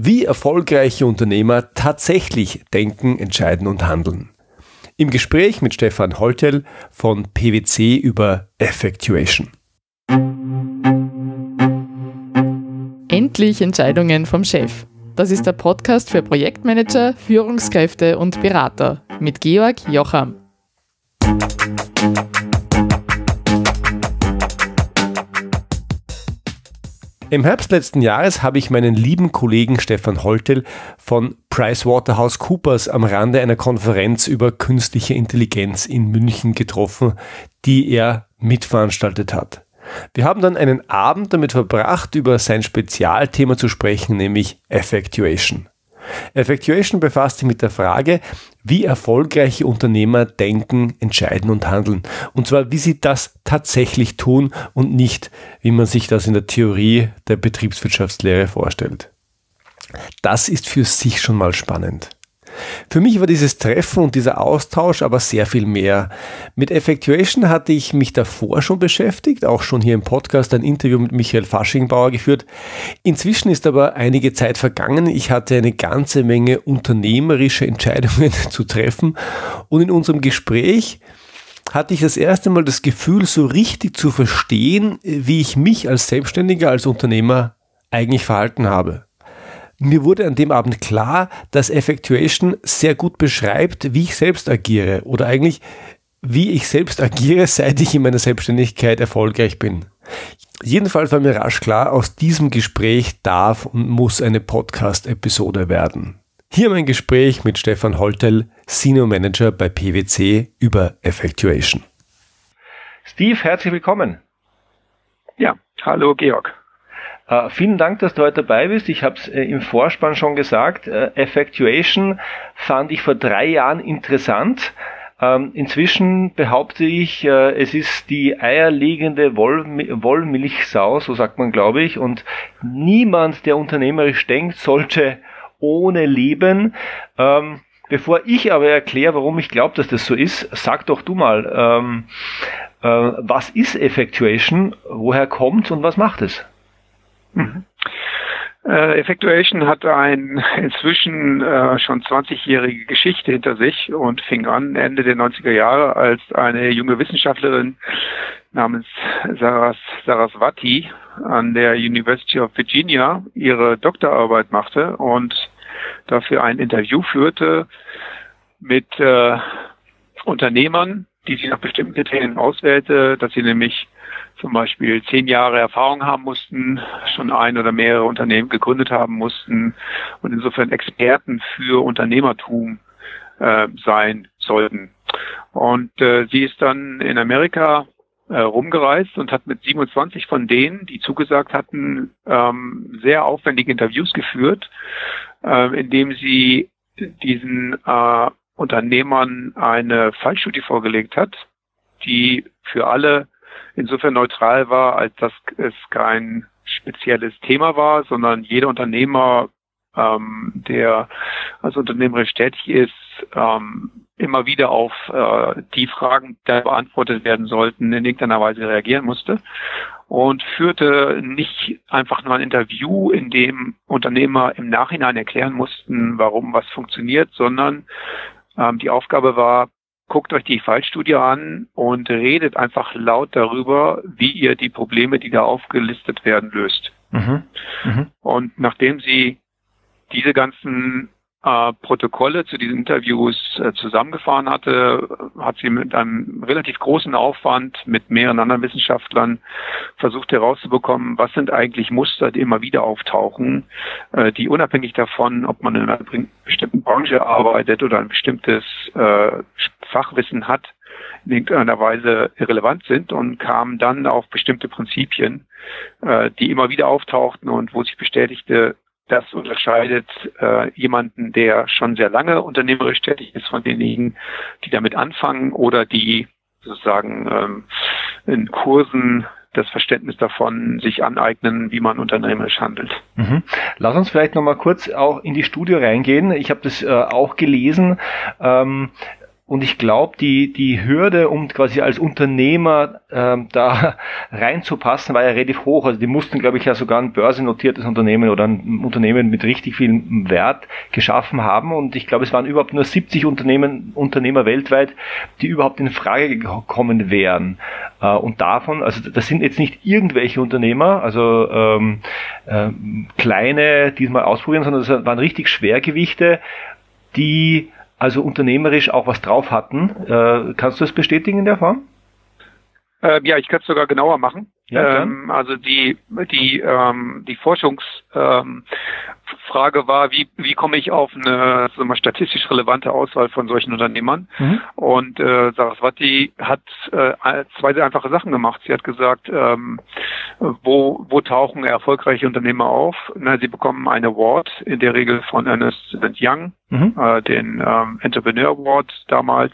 wie erfolgreiche Unternehmer tatsächlich denken, entscheiden und handeln. Im Gespräch mit Stefan Holtel von PwC über Effectuation. Endlich Entscheidungen vom Chef. Das ist der Podcast für Projektmanager, Führungskräfte und Berater mit Georg Jocham. Im Herbst letzten Jahres habe ich meinen lieben Kollegen Stefan Holtel von PricewaterhouseCoopers am Rande einer Konferenz über künstliche Intelligenz in München getroffen, die er mitveranstaltet hat. Wir haben dann einen Abend damit verbracht, über sein Spezialthema zu sprechen, nämlich Effectuation. Effectuation befasst sich mit der Frage, wie erfolgreiche Unternehmer denken, entscheiden und handeln. Und zwar, wie sie das tatsächlich tun und nicht, wie man sich das in der Theorie der Betriebswirtschaftslehre vorstellt. Das ist für sich schon mal spannend. Für mich war dieses Treffen und dieser Austausch aber sehr viel mehr. Mit Effectuation hatte ich mich davor schon beschäftigt, auch schon hier im Podcast ein Interview mit Michael Faschingbauer geführt. Inzwischen ist aber einige Zeit vergangen. Ich hatte eine ganze Menge unternehmerische Entscheidungen zu treffen und in unserem Gespräch hatte ich das erste Mal das Gefühl, so richtig zu verstehen, wie ich mich als Selbstständiger, als Unternehmer eigentlich verhalten habe. Mir wurde an dem Abend klar, dass Effectuation sehr gut beschreibt, wie ich selbst agiere oder eigentlich wie ich selbst agiere, seit ich in meiner Selbstständigkeit erfolgreich bin. Jedenfalls war mir rasch klar, aus diesem Gespräch darf und muss eine Podcast-Episode werden. Hier mein Gespräch mit Stefan Holtel, Senior Manager bei PwC über Effectuation. Steve, herzlich willkommen. Ja, hallo Georg. Uh, vielen Dank, dass du heute dabei bist. Ich habe es äh, im Vorspann schon gesagt. Äh, Effectuation fand ich vor drei Jahren interessant. Ähm, inzwischen behaupte ich, äh, es ist die eierlegende Woll Wollmilchsau, so sagt man, glaube ich. Und niemand, der unternehmerisch denkt, sollte ohne leben. Ähm, bevor ich aber erkläre, warum ich glaube, dass das so ist, sag doch du mal, ähm, äh, was ist Effectuation, woher kommt und was macht es? Mhm. Äh, Effectuation hat ein inzwischen äh, schon 20-jährige Geschichte hinter sich und fing an Ende der 90er Jahre, als eine junge Wissenschaftlerin namens Saras, Saraswati an der University of Virginia ihre Doktorarbeit machte und dafür ein Interview führte mit äh, Unternehmern, die sie nach bestimmten Kriterien auswählte, dass sie nämlich zum Beispiel zehn Jahre Erfahrung haben mussten, schon ein oder mehrere Unternehmen gegründet haben mussten und insofern Experten für Unternehmertum äh, sein sollten. Und äh, sie ist dann in Amerika äh, rumgereist und hat mit 27 von denen, die zugesagt hatten, ähm, sehr aufwendige Interviews geführt, äh, indem sie diesen äh, Unternehmern eine Fallstudie vorgelegt hat, die für alle insofern neutral war, als dass es kein spezielles Thema war, sondern jeder Unternehmer, ähm, der als unternehmerisch tätig ist, ähm, immer wieder auf äh, die Fragen, die beantwortet werden sollten, in irgendeiner Weise reagieren musste und führte nicht einfach nur ein Interview, in dem Unternehmer im Nachhinein erklären mussten, warum was funktioniert, sondern ähm, die Aufgabe war, guckt euch die Fallstudie an und redet einfach laut darüber, wie ihr die Probleme, die da aufgelistet werden, löst. Mhm. Mhm. Und nachdem sie diese ganzen äh, Protokolle zu diesen Interviews äh, zusammengefahren hatte, hat sie mit einem relativ großen Aufwand mit mehreren anderen Wissenschaftlern versucht herauszubekommen, was sind eigentlich Muster, die immer wieder auftauchen, äh, die unabhängig davon, ob man in einer bestimmten Branche arbeitet oder ein bestimmtes äh, Fachwissen hat, in irgendeiner Weise irrelevant sind und kam dann auf bestimmte Prinzipien, äh, die immer wieder auftauchten und wo sich bestätigte, das unterscheidet äh, jemanden, der schon sehr lange unternehmerisch tätig ist, von denjenigen, die damit anfangen oder die sozusagen ähm, in Kursen das Verständnis davon sich aneignen, wie man unternehmerisch handelt. Mhm. Lass uns vielleicht noch mal kurz auch in die Studie reingehen. Ich habe das äh, auch gelesen. Ähm, und ich glaube, die, die Hürde, um quasi als Unternehmer ähm, da reinzupassen, war ja relativ hoch. Also die mussten, glaube ich, ja sogar ein börsennotiertes Unternehmen oder ein Unternehmen mit richtig viel Wert geschaffen haben. Und ich glaube, es waren überhaupt nur 70 Unternehmen, Unternehmer weltweit, die überhaupt in Frage gekommen wären. Äh, und davon, also das sind jetzt nicht irgendwelche Unternehmer, also ähm, äh, kleine, die es mal ausprobieren, sondern das waren richtig Schwergewichte, die also unternehmerisch auch was drauf hatten. Äh, kannst du das bestätigen in der Form? Äh, ja, ich kann es sogar genauer machen. Ja, ähm, also die die ähm, die Forschungsfrage ähm, war, wie wie komme ich auf eine so mal, statistisch relevante Auswahl von solchen Unternehmern? Mhm. Und äh, Saraswati hat äh, zwei sehr einfache Sachen gemacht. Sie hat gesagt, ähm, wo wo tauchen erfolgreiche Unternehmer auf? Na, sie bekommen einen Award in der Regel von Ernest Young mhm. äh, den ähm, Entrepreneur Award damals.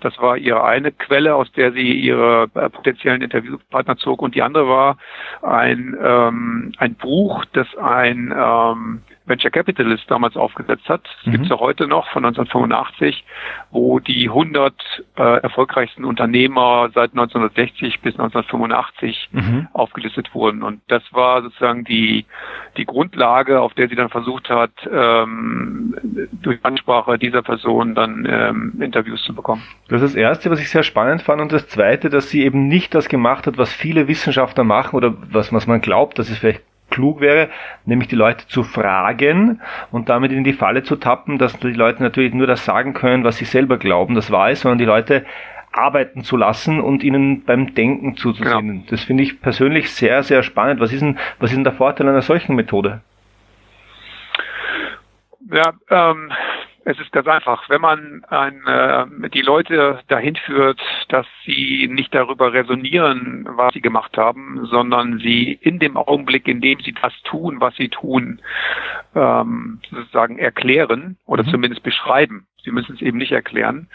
Das war ihre eine Quelle, aus der sie ihre äh, potenziellen Interviewpartner zog. Und die andere war ein, ähm, ein Buch, das ein ähm, Venture Capitalist damals aufgesetzt hat. Das mhm. gibt es ja heute noch von 1985, wo die 100 äh, erfolgreichsten Unternehmer seit 1960 bis 1985 mhm. aufgelistet wurden. Und das war sozusagen die, die Grundlage, auf der sie dann versucht hat, ähm, durch Ansprache dieser Person dann ähm, Interviews zu bekommen. Das ist das Erste, was ich sehr spannend fand. Und das Zweite, dass sie eben nicht das gemacht hat, was viele Wissenschaftler machen oder was, was man glaubt, dass es vielleicht klug wäre, nämlich die Leute zu fragen und damit in die Falle zu tappen, dass die Leute natürlich nur das sagen können, was sie selber glauben, das war es, sondern die Leute arbeiten zu lassen und ihnen beim Denken zuzusehen. Genau. Das finde ich persönlich sehr, sehr spannend. Was ist denn, was ist denn der Vorteil einer solchen Methode? Ja, ähm, es ist ganz einfach. Wenn man ein, äh, die Leute dahin führt, dass sie nicht darüber resonieren, was sie gemacht haben, sondern sie in dem Augenblick, in dem sie das tun, was sie tun, ähm, sozusagen erklären oder mhm. zumindest beschreiben. Sie müssen es eben nicht erklären.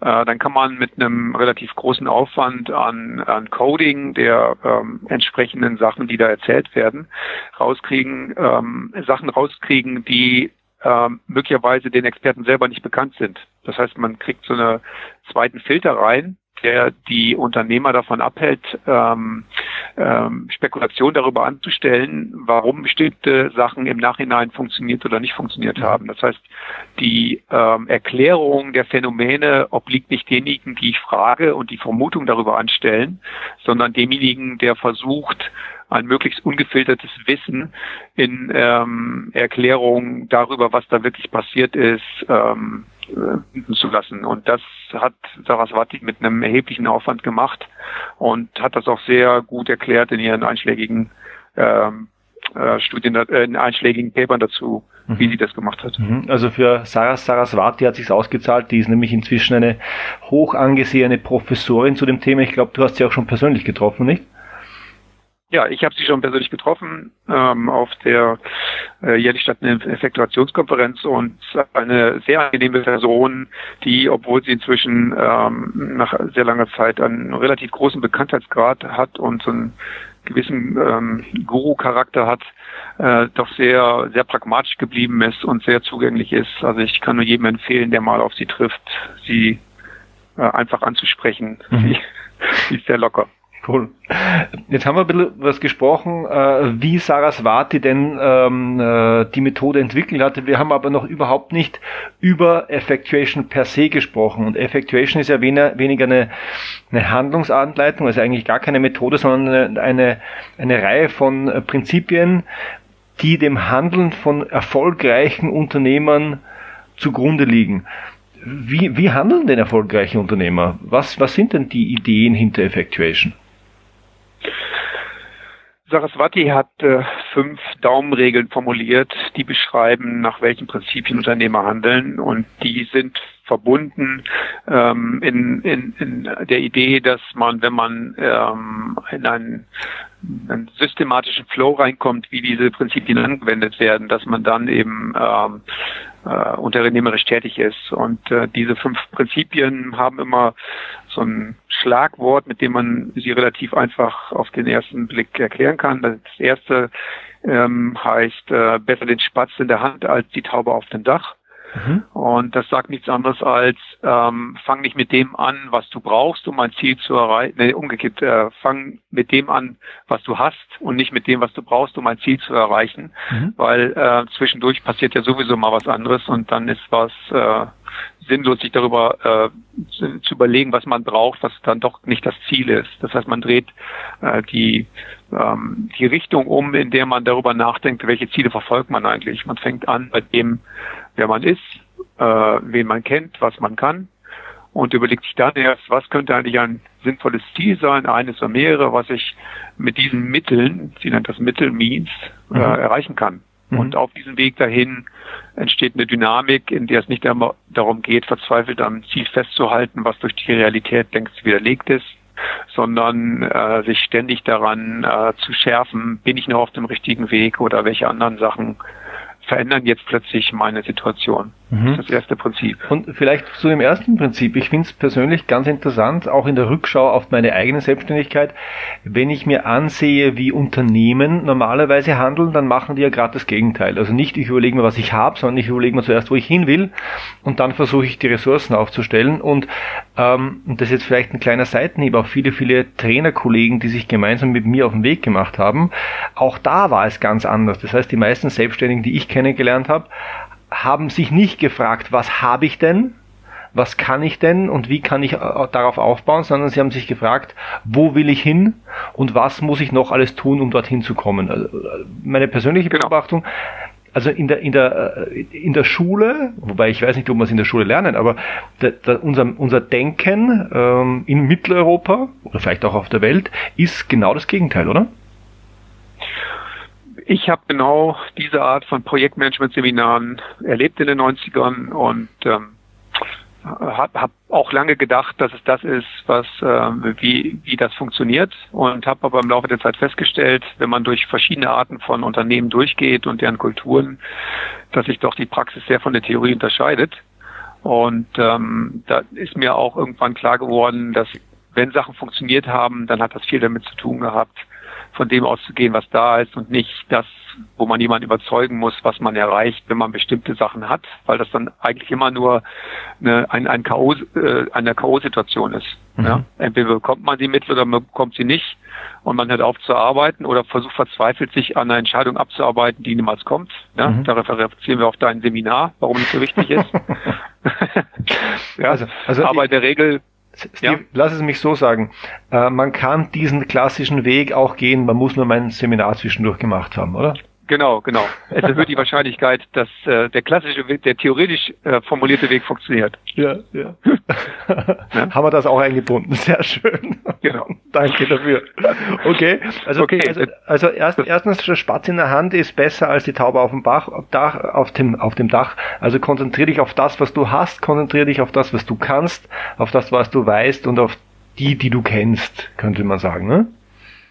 Äh, dann kann man mit einem relativ großen Aufwand an, an Coding der ähm, entsprechenden Sachen, die da erzählt werden, rauskriegen, ähm, Sachen rauskriegen, die ähm, möglicherweise den Experten selber nicht bekannt sind. Das heißt, man kriegt so einen zweiten Filter rein, der die Unternehmer davon abhält, ähm, ähm, Spekulation darüber anzustellen, warum bestimmte Sachen im Nachhinein funktioniert oder nicht funktioniert haben. Das heißt, die ähm, Erklärung der Phänomene obliegt nicht denjenigen, die ich frage und die Vermutung darüber anstellen, sondern demjenigen, der versucht, ein möglichst ungefiltertes Wissen in ähm, Erklärungen darüber, was da wirklich passiert ist, ähm, äh, zu lassen. Und das hat Saraswati mit einem erheblichen Aufwand gemacht und hat das auch sehr gut erklärt in ihren einschlägigen ähm, äh, Studien, äh, in einschlägigen Papern dazu, mhm. wie sie das gemacht hat. Mhm. Also für Sarah Saraswati hat sich ausgezahlt. Die ist nämlich inzwischen eine hoch angesehene Professorin zu dem Thema. Ich glaube, du hast sie auch schon persönlich getroffen, nicht? Ja, ich habe sie schon persönlich getroffen ähm, auf der äh, jährlich stattenden Effektuationskonferenz und eine sehr angenehme Person, die, obwohl sie inzwischen ähm, nach sehr langer Zeit einen relativ großen Bekanntheitsgrad hat und so einen gewissen ähm, Guru-Charakter hat, äh, doch sehr, sehr pragmatisch geblieben ist und sehr zugänglich ist. Also ich kann nur jedem empfehlen, der mal auf sie trifft, sie äh, einfach anzusprechen. Mhm. Sie, sie ist sehr locker. Cool. Jetzt haben wir ein bisschen was gesprochen, äh, wie Saraswati denn ähm, äh, die Methode entwickelt hatte. Wir haben aber noch überhaupt nicht über Effectuation per se gesprochen. Und Effectuation ist ja weniger eine, eine Handlungsanleitung, also eigentlich gar keine Methode, sondern eine, eine, eine Reihe von äh, Prinzipien, die dem Handeln von erfolgreichen Unternehmern zugrunde liegen. Wie, wie handeln denn erfolgreiche Unternehmer? Was, was sind denn die Ideen hinter Effectuation? Saraswati hat äh, fünf Daumenregeln formuliert, die beschreiben, nach welchen Prinzipien Unternehmer handeln. Und die sind verbunden ähm, in, in, in der Idee, dass man, wenn man ähm, in einen, einen systematischen Flow reinkommt, wie diese Prinzipien angewendet werden, dass man dann eben ähm, äh, unternehmerisch tätig ist. Und äh, diese fünf Prinzipien haben immer so ein Schlagwort, mit dem man sie relativ einfach auf den ersten Blick erklären kann. Das erste ähm, heißt äh, besser den Spatz in der Hand als die Taube auf dem Dach. Mhm. Und das sagt nichts anderes als, ähm, fang nicht mit dem an, was du brauchst, um ein Ziel zu erreichen. Nee, umgekehrt, äh, fang mit dem an, was du hast und nicht mit dem, was du brauchst, um ein Ziel zu erreichen. Mhm. Weil äh, zwischendurch passiert ja sowieso mal was anderes und dann ist was äh, sinnlos, sich darüber äh, zu, zu überlegen, was man braucht, was dann doch nicht das Ziel ist. Das heißt, man dreht äh, die ähm, die Richtung um, in der man darüber nachdenkt, welche Ziele verfolgt man eigentlich. Man fängt an bei dem, wer man ist, äh, wen man kennt, was man kann und überlegt sich dann erst, was könnte eigentlich ein sinnvolles Ziel sein, eines oder mehrere, was ich mit diesen Mitteln, sie nennt das Mittel Means, äh, mhm. erreichen kann. Mhm. Und auf diesem Weg dahin entsteht eine Dynamik, in der es nicht darum geht, verzweifelt am Ziel festzuhalten, was durch die Realität längst widerlegt ist, sondern äh, sich ständig daran äh, zu schärfen, bin ich noch auf dem richtigen Weg oder welche anderen Sachen verändern jetzt plötzlich meine Situation. Mhm. Das ist das erste Prinzip. Und vielleicht zu dem ersten Prinzip. Ich finde es persönlich ganz interessant, auch in der Rückschau auf meine eigene Selbstständigkeit. Wenn ich mir ansehe, wie Unternehmen normalerweise handeln, dann machen die ja gerade das Gegenteil. Also nicht, ich überlege mir, was ich habe, sondern ich überlege mir zuerst, wo ich hin will und dann versuche ich die Ressourcen aufzustellen. Und, ähm, das ist jetzt vielleicht ein kleiner Seitenhieb, auch viele, viele Trainerkollegen, die sich gemeinsam mit mir auf den Weg gemacht haben, auch da war es ganz anders. Das heißt, die meisten Selbstständigen, die ich kennengelernt habe, haben sich nicht gefragt, was habe ich denn, was kann ich denn und wie kann ich äh, darauf aufbauen, sondern sie haben sich gefragt, wo will ich hin und was muss ich noch alles tun, um dorthin zu kommen. Also äh, meine persönliche genau. Beobachtung, also in der, in der, äh, in der Schule, wobei ich weiß nicht, ob wir es in der Schule lernen, aber da, da unser, unser Denken ähm, in Mitteleuropa oder vielleicht auch auf der Welt ist genau das Gegenteil, oder? Ich habe genau diese Art von Projektmanagement-Seminaren erlebt in den 90ern und ähm, habe hab auch lange gedacht, dass es das ist, was äh, wie, wie das funktioniert und habe aber im Laufe der Zeit festgestellt, wenn man durch verschiedene Arten von Unternehmen durchgeht und deren Kulturen, dass sich doch die Praxis sehr von der Theorie unterscheidet. Und ähm, da ist mir auch irgendwann klar geworden, dass wenn Sachen funktioniert haben, dann hat das viel damit zu tun gehabt, von dem auszugehen, was da ist und nicht das, wo man jemanden überzeugen muss, was man erreicht, wenn man bestimmte Sachen hat, weil das dann eigentlich immer nur eine, ein, ein K.O., äh, eine K.O.-Situation ist. Mhm. Ja? Entweder bekommt man sie mit oder man bekommt sie nicht und man hört auf zu arbeiten oder versucht verzweifelt sich an einer Entscheidung abzuarbeiten, die niemals kommt. Ja? Mhm. Da referenzieren wir auf dein Seminar, warum nicht so wichtig ist. ja, also, also aber in der Regel Steve, ja. lass es mich so sagen. Äh, man kann diesen klassischen Weg auch gehen, man muss nur mein Seminar zwischendurch gemacht haben, oder? Genau, genau. Es erhöht die Wahrscheinlichkeit, dass äh, der klassische Weg, der theoretisch äh, formulierte Weg funktioniert. Ja, ja. ja. Haben wir das auch eingebunden? Sehr schön. Genau. Danke dafür. Okay, also, okay. also, also erst, erstens, der Spatz in der Hand ist besser als die Taube auf dem, Bach, Dach, auf, dem, auf dem Dach. Also konzentriere dich auf das, was du hast, konzentriere dich auf das, was du kannst, auf das, was du weißt und auf die, die du kennst, könnte man sagen, ne?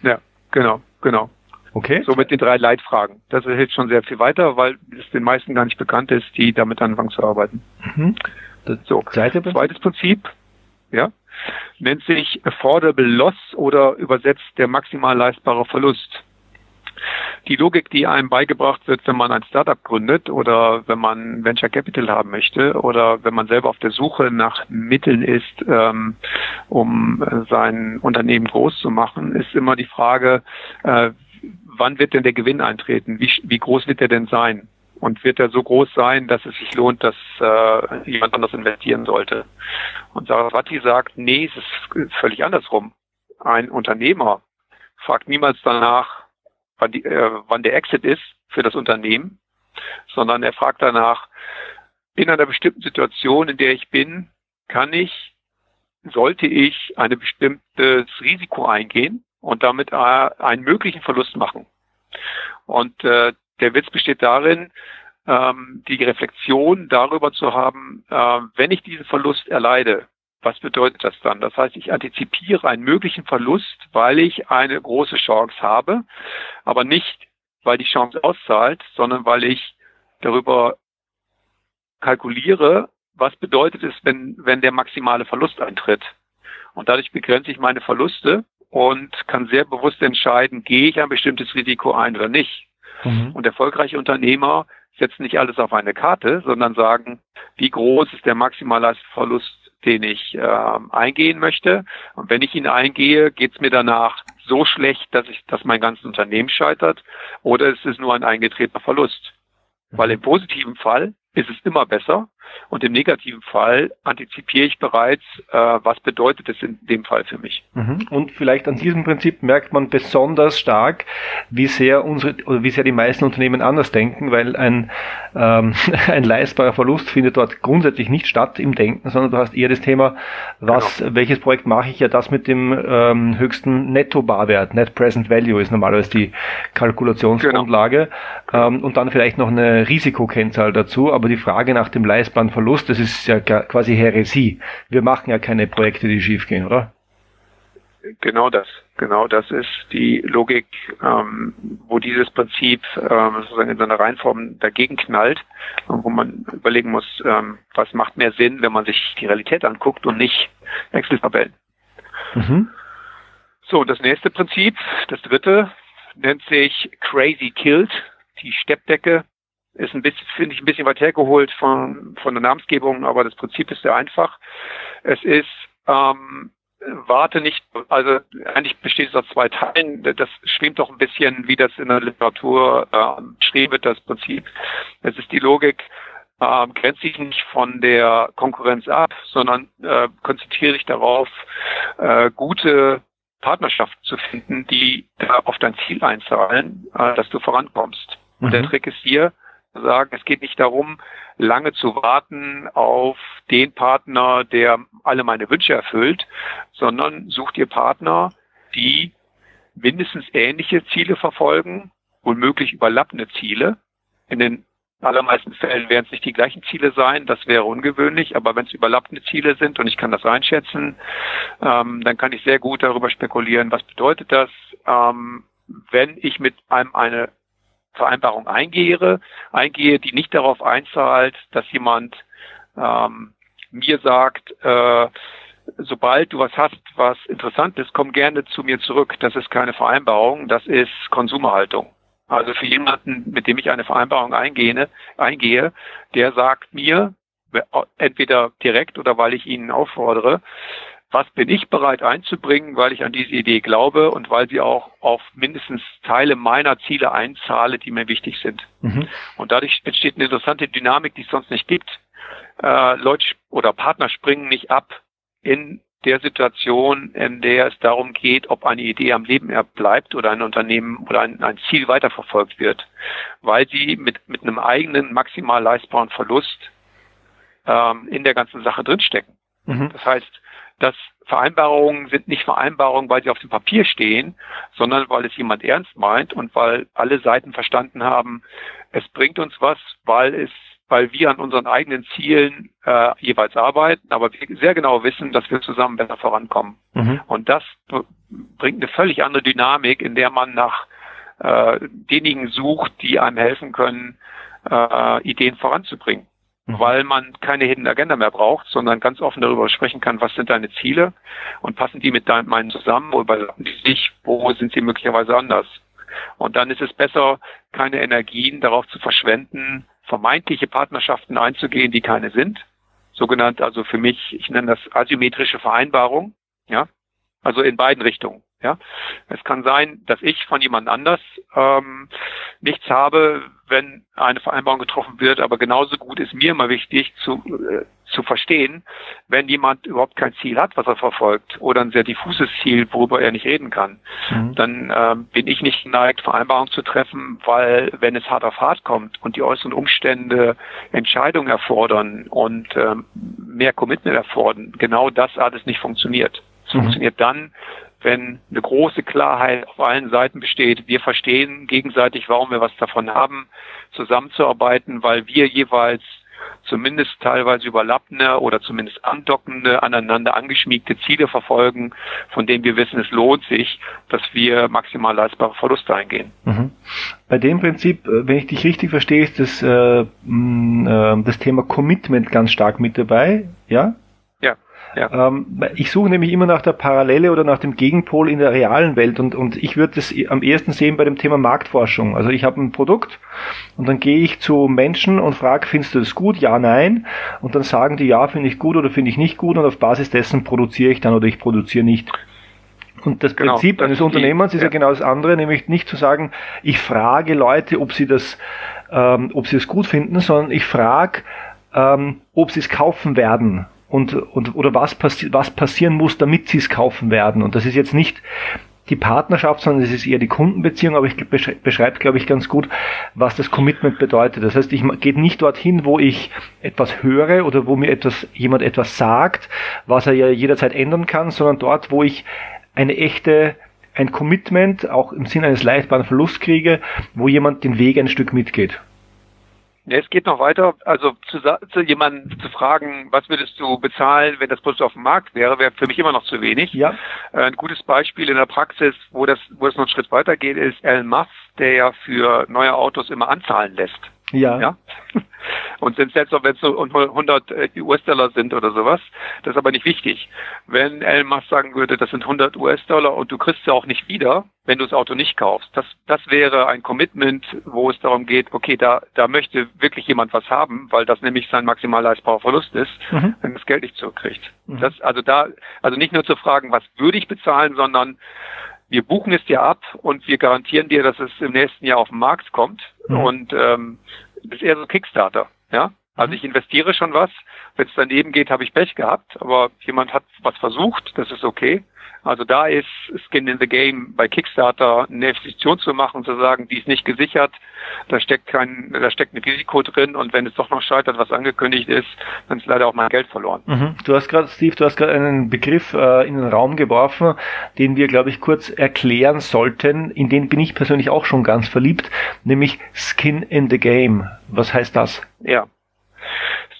Ja, genau, genau. Okay. So mit den drei Leitfragen. Das hilft schon sehr viel weiter, weil es den meisten gar nicht bekannt ist, die damit anfangen zu arbeiten. Mhm. so. Zweites Prinzip, ja, nennt sich Affordable Loss oder übersetzt der maximal leistbare Verlust. Die Logik, die einem beigebracht wird, wenn man ein Startup gründet oder wenn man Venture Capital haben möchte oder wenn man selber auf der Suche nach Mitteln ist, ähm, um sein Unternehmen groß zu machen, ist immer die Frage, äh, wann wird denn der Gewinn eintreten? Wie, wie groß wird er denn sein? Und wird er so groß sein, dass es sich lohnt, dass äh, jemand anders investieren sollte? Und Saraswati sagt, nee, es ist völlig andersrum. Ein Unternehmer fragt niemals danach, wann, die, äh, wann der Exit ist für das Unternehmen, sondern er fragt danach, in einer bestimmten Situation, in der ich bin, kann ich, sollte ich ein bestimmtes Risiko eingehen und damit äh, einen möglichen Verlust machen. Und äh, der Witz besteht darin, ähm, die Reflexion darüber zu haben, äh, wenn ich diesen Verlust erleide, was bedeutet das dann? Das heißt, ich antizipiere einen möglichen Verlust, weil ich eine große Chance habe, aber nicht, weil die Chance auszahlt, sondern weil ich darüber kalkuliere, was bedeutet es, wenn, wenn der maximale Verlust eintritt. Und dadurch begrenze ich meine Verluste und kann sehr bewusst entscheiden, gehe ich ein bestimmtes Risiko ein oder nicht. Mhm. Und erfolgreiche Unternehmer setzen nicht alles auf eine Karte, sondern sagen, wie groß ist der maximale Verlust, den ich äh, eingehen möchte. Und wenn ich ihn eingehe, geht es mir danach so schlecht, dass ich, dass mein ganzes Unternehmen scheitert, oder ist es nur ein eingetretener Verlust. Weil im positiven Fall ist es immer besser, und im negativen Fall antizipiere ich bereits, äh, was bedeutet es in dem Fall für mich. Mhm. Und vielleicht an diesem Prinzip merkt man besonders stark, wie sehr unsere oder wie sehr die meisten Unternehmen anders denken, weil ein, ähm, ein leistbarer Verlust findet dort grundsätzlich nicht statt im Denken, sondern du hast eher das Thema, was, genau. welches Projekt mache ich ja, das mit dem ähm, höchsten Netto-Barwert, Net Present Value ist normalerweise die Kalkulationsgrundlage genau. ähm, und dann vielleicht noch eine Risikokennzahl dazu, aber die Frage nach dem leistbaren Verlust, das ist ja quasi Häresie. Wir machen ja keine Projekte, die schiefgehen, oder? Genau das. Genau das ist die Logik, ähm, wo dieses Prinzip ähm, sozusagen in seiner Reihenform dagegen knallt, wo man überlegen muss, ähm, was macht mehr Sinn, wenn man sich die Realität anguckt und nicht Excel-Tabellen. Mhm. So, das nächste Prinzip, das dritte, nennt sich Crazy Killed, die Steppdecke ist ein bisschen, finde ich, ein bisschen weit hergeholt von, von der Namensgebung, aber das Prinzip ist sehr einfach. Es ist, ähm, warte nicht, also eigentlich besteht es aus zwei Teilen. Das schwimmt doch ein bisschen, wie das in der Literatur äh, beschrieben wird, das Prinzip. Es ist die Logik, äh, grenzt sich nicht von der Konkurrenz ab, sondern äh, konzentriere dich darauf, äh, gute Partnerschaften zu finden, die auf dein Ziel einzahlen, äh, dass du vorankommst. Und der mhm. Trick ist hier, sagen, es geht nicht darum, lange zu warten auf den Partner, der alle meine Wünsche erfüllt, sondern sucht ihr Partner, die mindestens ähnliche Ziele verfolgen, womöglich überlappende Ziele. In den allermeisten Fällen werden es nicht die gleichen Ziele sein, das wäre ungewöhnlich, aber wenn es überlappende Ziele sind und ich kann das einschätzen, ähm, dann kann ich sehr gut darüber spekulieren, was bedeutet das, ähm, wenn ich mit einem eine Vereinbarung eingehe, eingehe, die nicht darauf einzahlt, dass jemand ähm, mir sagt, äh, sobald du was hast, was interessant ist, komm gerne zu mir zurück. Das ist keine Vereinbarung, das ist Konsumerhaltung. Also für jemanden, mit dem ich eine Vereinbarung eingehe, eingehe, der sagt mir, entweder direkt oder weil ich ihn auffordere, was bin ich bereit einzubringen, weil ich an diese Idee glaube und weil sie auch auf mindestens Teile meiner Ziele einzahle, die mir wichtig sind. Mhm. Und dadurch entsteht eine interessante Dynamik, die es sonst nicht gibt. Äh, Leute oder Partner springen nicht ab in der Situation, in der es darum geht, ob eine Idee am Leben bleibt oder ein Unternehmen oder ein, ein Ziel weiterverfolgt wird, weil sie mit, mit einem eigenen maximal leistbaren Verlust ähm, in der ganzen Sache drinstecken. Mhm. Das heißt, dass Vereinbarungen sind nicht Vereinbarungen, weil sie auf dem Papier stehen, sondern weil es jemand ernst meint und weil alle Seiten verstanden haben, es bringt uns was, weil es weil wir an unseren eigenen Zielen äh, jeweils arbeiten, aber wir sehr genau wissen, dass wir zusammen besser vorankommen. Mhm. Und das bringt eine völlig andere Dynamik, in der man nach äh, denjenigen sucht, die einem helfen können, äh, Ideen voranzubringen. Mhm. weil man keine Hidden Agenda mehr braucht, sondern ganz offen darüber sprechen kann, was sind deine Ziele und passen die mit deinen, meinen zusammen oder überlappen die sich, wo sind sie möglicherweise anders. Und dann ist es besser, keine Energien darauf zu verschwenden, vermeintliche Partnerschaften einzugehen, die keine sind. Sogenannt, also für mich, ich nenne das asymmetrische Vereinbarung, ja. Also in beiden Richtungen. Ja, es kann sein, dass ich von jemand anders ähm, nichts habe, wenn eine Vereinbarung getroffen wird, aber genauso gut ist mir immer wichtig zu, äh, zu verstehen, wenn jemand überhaupt kein Ziel hat, was er verfolgt, oder ein sehr diffuses Ziel, worüber er nicht reden kann, mhm. dann ähm, bin ich nicht geneigt, Vereinbarungen zu treffen, weil wenn es hart auf hart kommt und die äußeren Umstände Entscheidungen erfordern und ähm, mehr Commitment erfordern, genau das alles nicht funktioniert. Es mhm. funktioniert dann, wenn eine große Klarheit auf allen Seiten besteht. Wir verstehen gegenseitig, warum wir was davon haben, zusammenzuarbeiten, weil wir jeweils zumindest teilweise überlappende oder zumindest andockende, aneinander angeschmiegte Ziele verfolgen, von denen wir wissen, es lohnt sich, dass wir maximal leistbare Verluste eingehen. Mhm. Bei dem Prinzip, äh, wenn ich dich richtig verstehe, ist das, äh, äh, das Thema Commitment ganz stark mit dabei, ja? Ja. Ähm, ich suche nämlich immer nach der Parallele oder nach dem Gegenpol in der realen Welt und, und ich würde das am ehesten sehen bei dem Thema Marktforschung. Also ich habe ein Produkt und dann gehe ich zu Menschen und frage, findest du das gut? Ja, nein. Und dann sagen die, ja, finde ich gut oder finde ich nicht gut und auf Basis dessen produziere ich dann oder ich produziere nicht. Und das genau, Prinzip eines Unternehmens ist ja. ja genau das andere, nämlich nicht zu sagen, ich frage Leute, ob sie das, ähm, ob sie es gut finden, sondern ich frage, ähm, ob sie es kaufen werden und, und oder was, passi was passieren muss, damit sie es kaufen werden. Und das ist jetzt nicht die Partnerschaft, sondern es ist eher die Kundenbeziehung, aber ich beschreibe, glaube ich, ganz gut, was das Commitment bedeutet. Das heißt, ich gehe nicht dorthin, wo ich etwas höre oder wo mir etwas, jemand etwas sagt, was er ja jederzeit ändern kann, sondern dort, wo ich eine echte, ein Commitment, auch im Sinne eines leistbaren Verlusts kriege, wo jemand den Weg ein Stück mitgeht. Ja, es geht noch weiter. Also zu, zu jemandem zu fragen, was würdest du bezahlen, wenn das Produkt auf dem Markt wäre, wäre für mich immer noch zu wenig. Ja. Äh, ein gutes Beispiel in der Praxis, wo das, wo es noch einen Schritt weiter geht, ist Elon Musk, der ja für neue Autos immer anzahlen lässt. Ja. ja? Und sind selbst wenn es so 100 äh, US-Dollar sind oder sowas, das ist aber nicht wichtig. Wenn Elon Musk sagen würde, das sind 100 US-Dollar und du kriegst sie auch nicht wieder, wenn du das Auto nicht kaufst, das, das wäre ein Commitment, wo es darum geht, okay, da, da möchte wirklich jemand was haben, weil das nämlich sein maximal leistbarer Verlust ist, mhm. wenn das Geld nicht zurückkriegt. Mhm. Das, also da, also nicht nur zu fragen, was würde ich bezahlen, sondern wir buchen es dir ab und wir garantieren dir, dass es im nächsten Jahr auf den Markt kommt. Mhm. Und ähm, das ist eher so Kickstarter, ja. Also ich investiere schon was. Wenn es daneben geht, habe ich Pech gehabt, aber jemand hat was versucht, das ist okay. Also da ist Skin in the Game bei Kickstarter eine Investition zu machen, zu sagen, die ist nicht gesichert, da steckt kein, da steckt ein Risiko drin und wenn es doch noch scheitert, was angekündigt ist, dann ist leider auch mein Geld verloren. Mhm. Du hast gerade, Steve, du hast gerade einen Begriff äh, in den Raum geworfen, den wir, glaube ich, kurz erklären sollten. In den bin ich persönlich auch schon ganz verliebt, nämlich Skin in the Game. Was heißt das? Ja.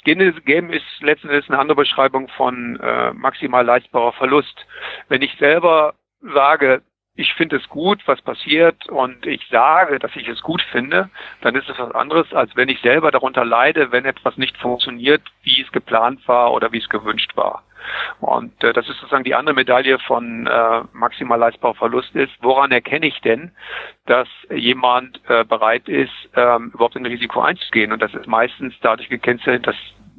Skin Game ist letztendlich eine andere Beschreibung von äh, maximal leistbarer Verlust. Wenn ich selber sage, ich finde es gut, was passiert und ich sage, dass ich es gut finde, dann ist es was anderes, als wenn ich selber darunter leide, wenn etwas nicht funktioniert, wie es geplant war oder wie es gewünscht war. Und äh, das ist sozusagen die andere Medaille von äh, maximal leistbarer Verlust ist, woran erkenne ich denn, dass jemand äh, bereit ist, ähm, überhaupt ein Risiko einzugehen? Und das ist meistens dadurch gekennzeichnet, dass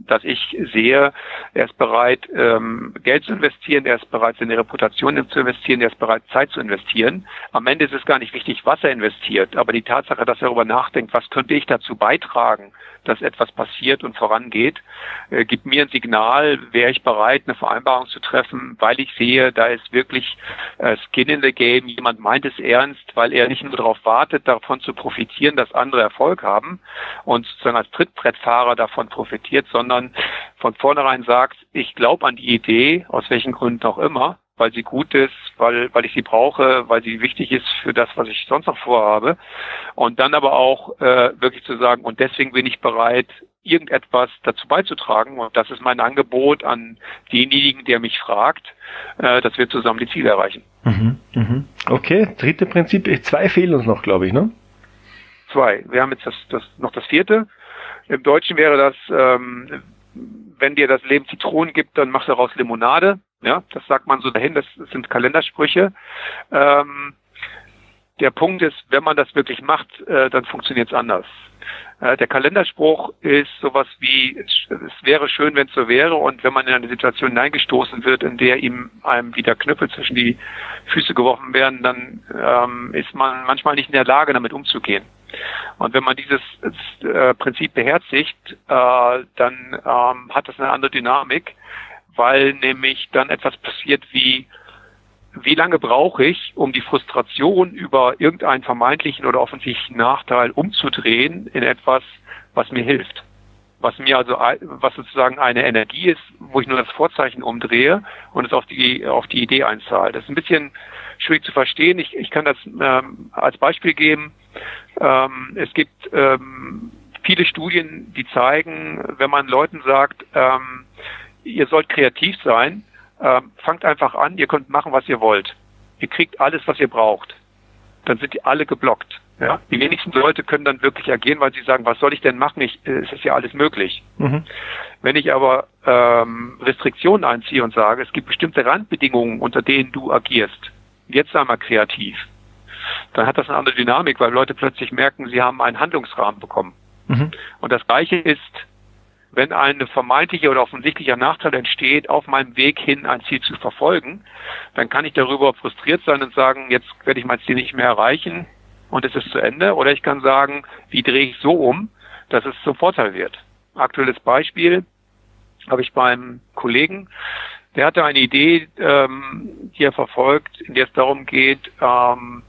dass ich sehe, er ist bereit, ähm, Geld zu investieren, er ist bereit, seine Reputation zu investieren, er ist bereit, Zeit zu investieren. Am Ende ist es gar nicht wichtig, was er investiert, aber die Tatsache, dass er darüber nachdenkt, was könnte ich dazu beitragen, dass etwas passiert und vorangeht, äh, gibt mir ein Signal, wäre ich bereit, eine Vereinbarung zu treffen, weil ich sehe, da ist wirklich äh, Skin in the Game, jemand meint es ernst, weil er nicht nur darauf wartet, davon zu profitieren, dass andere Erfolg haben und sozusagen als Trittbrettfahrer davon profitiert, sondern von vornherein sagt, ich glaube an die Idee, aus welchen Gründen auch immer, weil sie gut ist, weil, weil ich sie brauche, weil sie wichtig ist für das, was ich sonst noch vorhabe. Und dann aber auch äh, wirklich zu sagen, und deswegen bin ich bereit, irgendetwas dazu beizutragen. Und das ist mein Angebot an denjenigen, der mich fragt, äh, dass wir zusammen die Ziele erreichen. Mhm, mhm. Okay, dritte Prinzip. Zwei fehlen uns noch, glaube ich, ne? Zwei. Wir haben jetzt das, das, noch das vierte. Im Deutschen wäre das, ähm, wenn dir das Leben Zitronen gibt, dann mach daraus Limonade. Ja, das sagt man so dahin, das sind Kalendersprüche. Ähm, der Punkt ist, wenn man das wirklich macht, äh, dann funktioniert es anders. Äh, der Kalenderspruch ist sowas wie, es, es wäre schön, wenn es so wäre, und wenn man in eine Situation hineingestoßen wird, in der ihm einem wieder Knüppel zwischen die Füße geworfen werden, dann ähm, ist man manchmal nicht in der Lage, damit umzugehen. Und wenn man dieses äh, Prinzip beherzigt, äh, dann ähm, hat das eine andere Dynamik weil nämlich dann etwas passiert wie, wie lange brauche ich, um die Frustration über irgendeinen vermeintlichen oder offensichtlichen Nachteil umzudrehen in etwas, was mir hilft? Was mir also, was sozusagen eine Energie ist, wo ich nur das Vorzeichen umdrehe und es auf die, auf die Idee einzahlt. Das ist ein bisschen schwierig zu verstehen. Ich, ich kann das ähm, als Beispiel geben. Ähm, es gibt ähm, viele Studien, die zeigen, wenn man Leuten sagt, ähm, ihr sollt kreativ sein. Ähm, fangt einfach an, ihr könnt machen, was ihr wollt. Ihr kriegt alles, was ihr braucht. Dann sind die alle geblockt. Ja? Die wenigsten Leute können dann wirklich agieren, weil sie sagen, was soll ich denn machen? Ich, äh, es ist ja alles möglich. Mhm. Wenn ich aber äh, ähm, Restriktionen einziehe und sage, es gibt bestimmte Randbedingungen, unter denen du agierst. Jetzt sei mal kreativ. Dann hat das eine andere Dynamik, weil Leute plötzlich merken, sie haben einen Handlungsrahmen bekommen. Mhm. Und das Gleiche ist, wenn ein vermeintlicher oder offensichtlicher Nachteil entsteht, auf meinem Weg hin ein Ziel zu verfolgen, dann kann ich darüber frustriert sein und sagen, jetzt werde ich mein Ziel nicht mehr erreichen und es ist zu Ende. Oder ich kann sagen, wie drehe ich so um, dass es zum Vorteil wird. Aktuelles Beispiel habe ich beim Kollegen, der hatte eine Idee, ähm, die er verfolgt, in der es darum geht, ähm,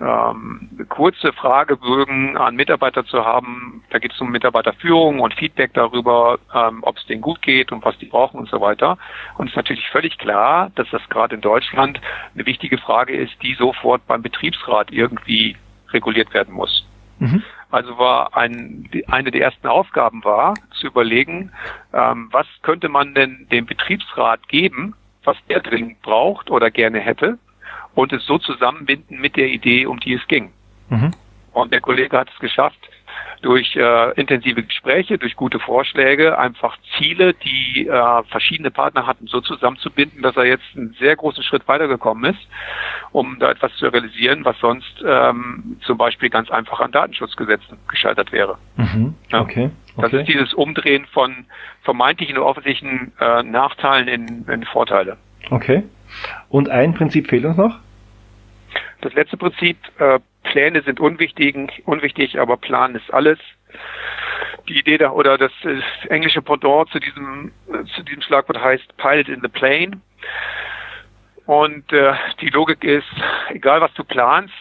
ähm, kurze Fragebögen an Mitarbeiter zu haben. Da geht es um Mitarbeiterführung und Feedback darüber, ähm, ob es denen gut geht und was die brauchen und so weiter. Und es ist natürlich völlig klar, dass das gerade in Deutschland eine wichtige Frage ist, die sofort beim Betriebsrat irgendwie reguliert werden muss. Mhm. Also war ein, eine der ersten Aufgaben war, zu überlegen, ähm, was könnte man denn dem Betriebsrat geben, was er dringend braucht oder gerne hätte, und es so zusammenbinden mit der Idee, um die es ging. Mhm. Und der Kollege hat es geschafft, durch äh, intensive Gespräche, durch gute Vorschläge, einfach Ziele, die äh, verschiedene Partner hatten, so zusammenzubinden, dass er jetzt einen sehr großen Schritt weitergekommen ist, um da etwas zu realisieren, was sonst ähm, zum Beispiel ganz einfach an Datenschutzgesetzen gescheitert wäre. Mhm. Ja. Okay. Okay. Das ist dieses Umdrehen von vermeintlichen und offensichtlichen äh, Nachteilen in, in Vorteile. Okay. Und ein Prinzip fehlt uns noch? Das letzte Prinzip, äh, Pläne sind unwichtig, unwichtig, aber Plan ist alles. Die Idee da, oder das, das englische Pendant zu diesem, zu diesem Schlagwort heißt Pilot in the Plane. Und äh, die Logik ist, egal was du planst,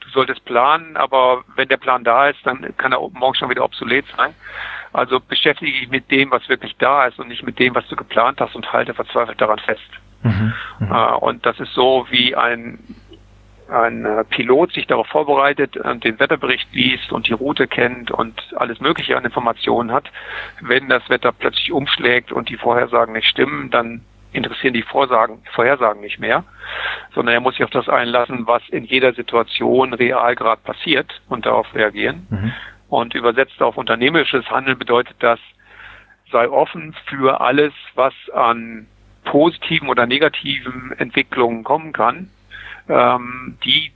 du solltest planen, aber wenn der Plan da ist, dann kann er morgen schon wieder obsolet sein. Also beschäftige dich mit dem, was wirklich da ist und nicht mit dem, was du geplant hast und halte verzweifelt daran fest. Mhm, mh. äh, und das ist so wie ein ein äh, Pilot sich darauf vorbereitet und den Wetterbericht liest und die Route kennt und alles Mögliche an Informationen hat. Wenn das Wetter plötzlich umschlägt und die Vorhersagen nicht stimmen, dann interessieren die Vorsagen, Vorhersagen nicht mehr, sondern er muss sich auf das einlassen, was in jeder Situation real gerade passiert und darauf reagieren. Mhm. Und übersetzt auf unternehmerisches Handeln bedeutet das, sei offen für alles, was an positiven oder negativen Entwicklungen kommen kann ähm, die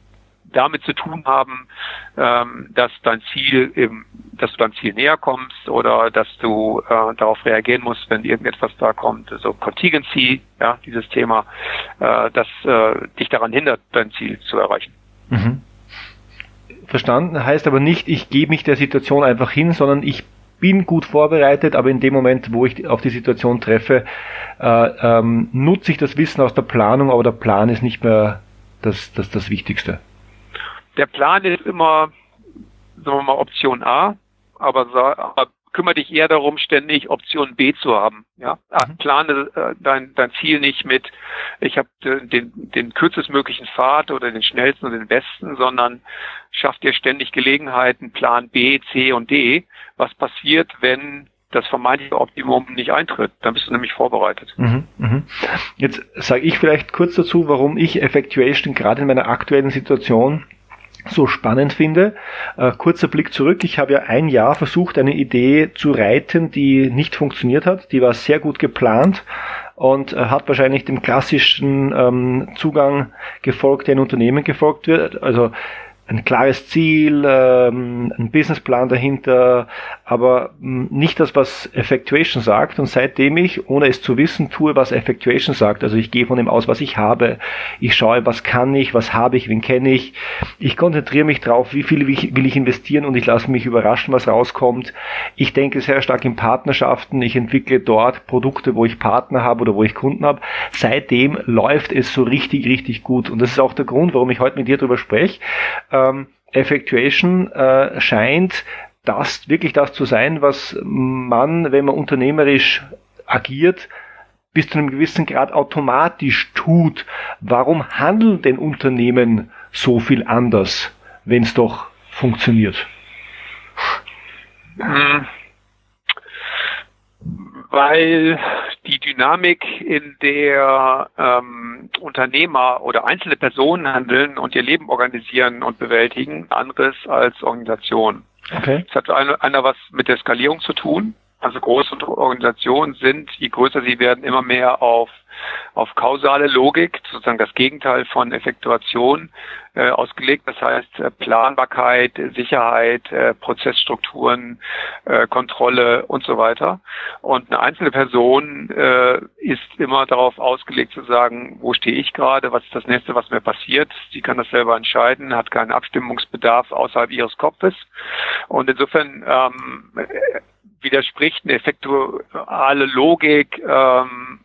damit zu tun haben, ähm, dass dein Ziel eben, dass du deinem Ziel näher kommst oder dass du äh, darauf reagieren musst, wenn irgendetwas da kommt. Also Contingency, ja, dieses Thema, äh, das äh, dich daran hindert, dein Ziel zu erreichen. Mhm. Verstanden heißt aber nicht, ich gebe mich der Situation einfach hin, sondern ich bin gut vorbereitet, aber in dem Moment, wo ich auf die Situation treffe, äh, ähm, nutze ich das Wissen aus der Planung, aber der Plan ist nicht mehr das, das, das Wichtigste? Der Plan ist immer, sagen wir mal, Option A, aber, aber kümmere dich eher darum, ständig Option B zu haben. Ja, ah, mhm. plane äh, dein, dein Ziel nicht mit, ich habe den, den kürzestmöglichen Pfad oder den schnellsten oder den besten, sondern schaff dir ständig Gelegenheiten, Plan B, C und D. Was passiert, wenn das vermeintliche Optimum nicht eintritt. Dann bist du nämlich vorbereitet. Mhm, mh. Jetzt sage ich vielleicht kurz dazu, warum ich Effectuation gerade in meiner aktuellen Situation so spannend finde. Äh, kurzer Blick zurück. Ich habe ja ein Jahr versucht, eine Idee zu reiten, die nicht funktioniert hat. Die war sehr gut geplant und äh, hat wahrscheinlich dem klassischen ähm, Zugang gefolgt, der in Unternehmen gefolgt wird. Also ein klares Ziel, ähm, ein Businessplan dahinter, aber hm, nicht das, was Effectuation sagt. Und seitdem ich, ohne es zu wissen, tue, was Effectuation sagt, also ich gehe von dem aus, was ich habe, ich schaue, was kann ich, was habe ich, wen kenne ich, ich konzentriere mich drauf, wie viel will ich investieren und ich lasse mich überraschen, was rauskommt. Ich denke sehr stark in Partnerschaften, ich entwickle dort Produkte, wo ich Partner habe oder wo ich Kunden habe. Seitdem läuft es so richtig, richtig gut. Und das ist auch der Grund, warum ich heute mit dir darüber spreche ähm, Effectuation äh, scheint das wirklich das zu sein, was man, wenn man unternehmerisch agiert, bis zu einem gewissen Grad automatisch tut. Warum handeln denn Unternehmen so viel anders, wenn es doch funktioniert? Hm weil die Dynamik, in der ähm, Unternehmer oder einzelne Personen handeln und ihr Leben organisieren und bewältigen, anderes als Organisation. Okay. Es hat eine, einer was mit der Skalierung zu tun. Also große Organisationen sind, je größer sie werden, immer mehr auf, auf kausale Logik, sozusagen das Gegenteil von Effektuation äh, ausgelegt. Das heißt äh, Planbarkeit, Sicherheit, äh, Prozessstrukturen, äh, Kontrolle und so weiter. Und eine einzelne Person äh, ist immer darauf ausgelegt zu sagen, wo stehe ich gerade, was ist das nächste, was mir passiert. Sie kann das selber entscheiden, hat keinen Abstimmungsbedarf außerhalb ihres Kopfes. Und insofern ähm, widerspricht eine effektuale Logik ähm,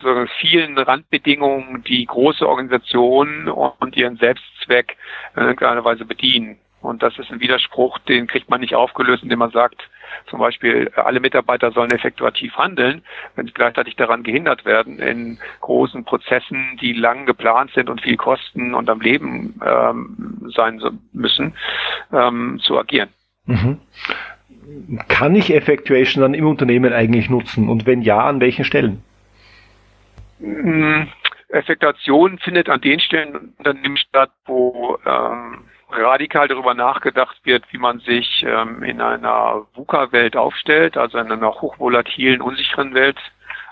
so vielen Randbedingungen, die große Organisationen und ihren Selbstzweck in irgendeiner Weise bedienen. Und das ist ein Widerspruch, den kriegt man nicht aufgelöst, indem man sagt, zum Beispiel, alle Mitarbeiter sollen effektuativ handeln, wenn sie gleichzeitig daran gehindert werden, in großen Prozessen, die lang geplant sind und viel kosten und am Leben ähm, sein müssen, ähm, zu agieren. Mhm kann ich Effectuation dann im Unternehmen eigentlich nutzen? Und wenn ja, an welchen Stellen? Mm, Effektuation findet an den Stellen Unternehmen statt, wo ähm, radikal darüber nachgedacht wird, wie man sich ähm, in einer VUCA-Welt aufstellt, also in einer hochvolatilen, unsicheren Welt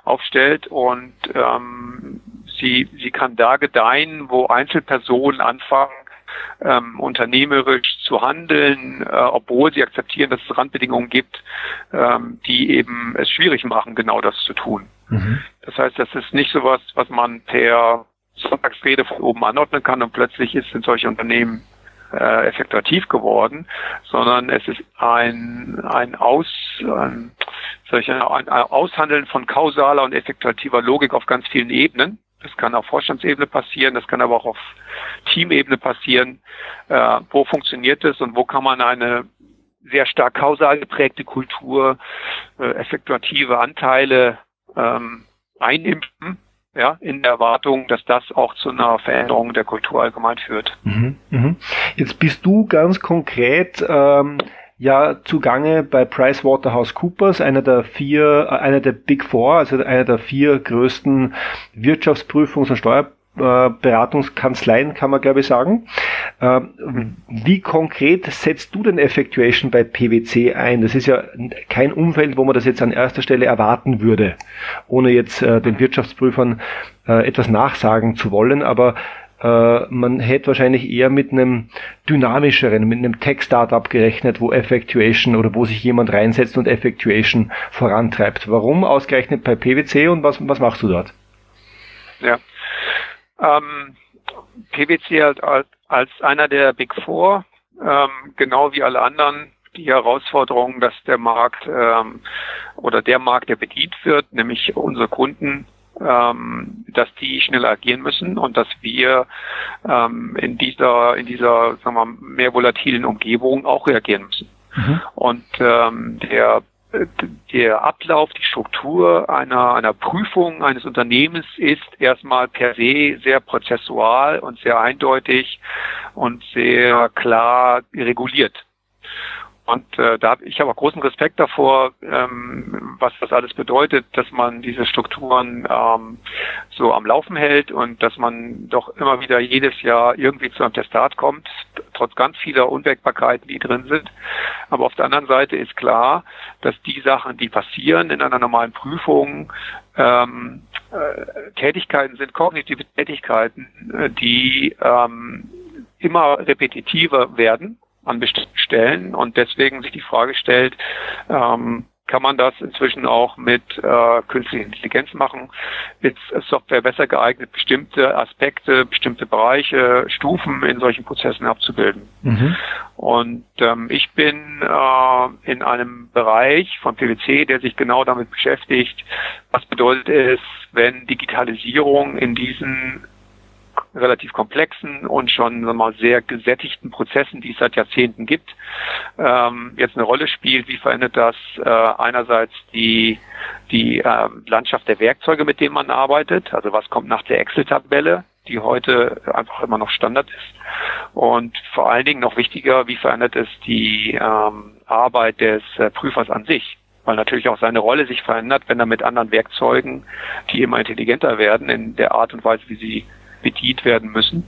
aufstellt und ähm, sie, sie kann da gedeihen, wo Einzelpersonen anfangen, ähm, unternehmerisch zu handeln, äh, obwohl sie akzeptieren, dass es Randbedingungen gibt, ähm, die eben es schwierig machen, genau das zu tun. Mhm. Das heißt, das ist nicht sowas, was man per Sonntagsrede von oben anordnen kann und plötzlich ist in solche Unternehmen äh, effektiv geworden, sondern es ist ein, ein, Aus, ein, ein Aushandeln von kausaler und effektiver Logik auf ganz vielen Ebenen. Das kann auf Vorstandsebene passieren, das kann aber auch auf Teamebene passieren. Äh, wo funktioniert es und wo kann man eine sehr stark kausal geprägte Kultur, äh, effektuative Anteile ähm, einimpfen, ja, in der Erwartung, dass das auch zu einer Veränderung der Kultur allgemein führt. Mhm, mh. Jetzt bist du ganz konkret ähm, ja zugange bei PricewaterhouseCoopers, einer der vier, äh, einer der Big Four, also einer der vier größten Wirtschaftsprüfungs- und Steuerberatungskanzleien, kann man glaube ich sagen. Ähm, wie konkret setzt du denn Effectuation bei PwC ein? Das ist ja kein Umfeld, wo man das jetzt an erster Stelle erwarten würde, ohne jetzt äh, den Wirtschaftsprüfern äh, etwas nachsagen zu wollen, aber äh, man hätte wahrscheinlich eher mit einem dynamischeren, mit einem Tech-Startup gerechnet, wo Effectuation oder wo sich jemand reinsetzt und Effectuation vorantreibt. Warum ausgerechnet bei PwC und was, was machst du dort? Ja. Ähm, PwC als, als einer der Big Four, ähm, genau wie alle anderen, die Herausforderung, dass der Markt ähm, oder der Markt, der bedient wird, nämlich unsere Kunden, ähm, dass die schnell agieren müssen und dass wir ähm, in dieser in dieser sagen wir, mehr volatilen Umgebung auch reagieren müssen. Mhm. Und ähm, der der Ablauf, die Struktur einer, einer Prüfung eines Unternehmens ist erstmal per se sehr prozessual und sehr eindeutig und sehr klar reguliert. Und äh, da ich habe auch großen Respekt davor, ähm, was das alles bedeutet, dass man diese Strukturen ähm, so am Laufen hält und dass man doch immer wieder jedes Jahr irgendwie zu einem Testat kommt, trotz ganz vieler Unwägbarkeiten, die drin sind. Aber auf der anderen Seite ist klar, dass die Sachen, die passieren in einer normalen Prüfung, ähm, äh, Tätigkeiten sind, kognitive Tätigkeiten, äh, die ähm, immer repetitiver werden an bestimmten Stellen und deswegen sich die Frage stellt, ähm, kann man das inzwischen auch mit äh, künstlicher Intelligenz machen? Ist Software besser geeignet, bestimmte Aspekte, bestimmte Bereiche, Stufen in solchen Prozessen abzubilden? Mhm. Und ähm, ich bin äh, in einem Bereich von PwC, der sich genau damit beschäftigt, was bedeutet es, wenn Digitalisierung in diesen relativ komplexen und schon mal, sehr gesättigten Prozessen, die es seit Jahrzehnten gibt, ähm, jetzt eine Rolle spielt. Wie verändert das äh, einerseits die, die äh, Landschaft der Werkzeuge, mit denen man arbeitet? Also was kommt nach der Excel-Tabelle? die heute einfach immer noch Standard ist. Und vor allen Dingen noch wichtiger, wie verändert es die ähm, Arbeit des äh, Prüfers an sich? Weil natürlich auch seine Rolle sich verändert, wenn er mit anderen Werkzeugen, die immer intelligenter werden, in der Art und Weise, wie sie bedient werden müssen,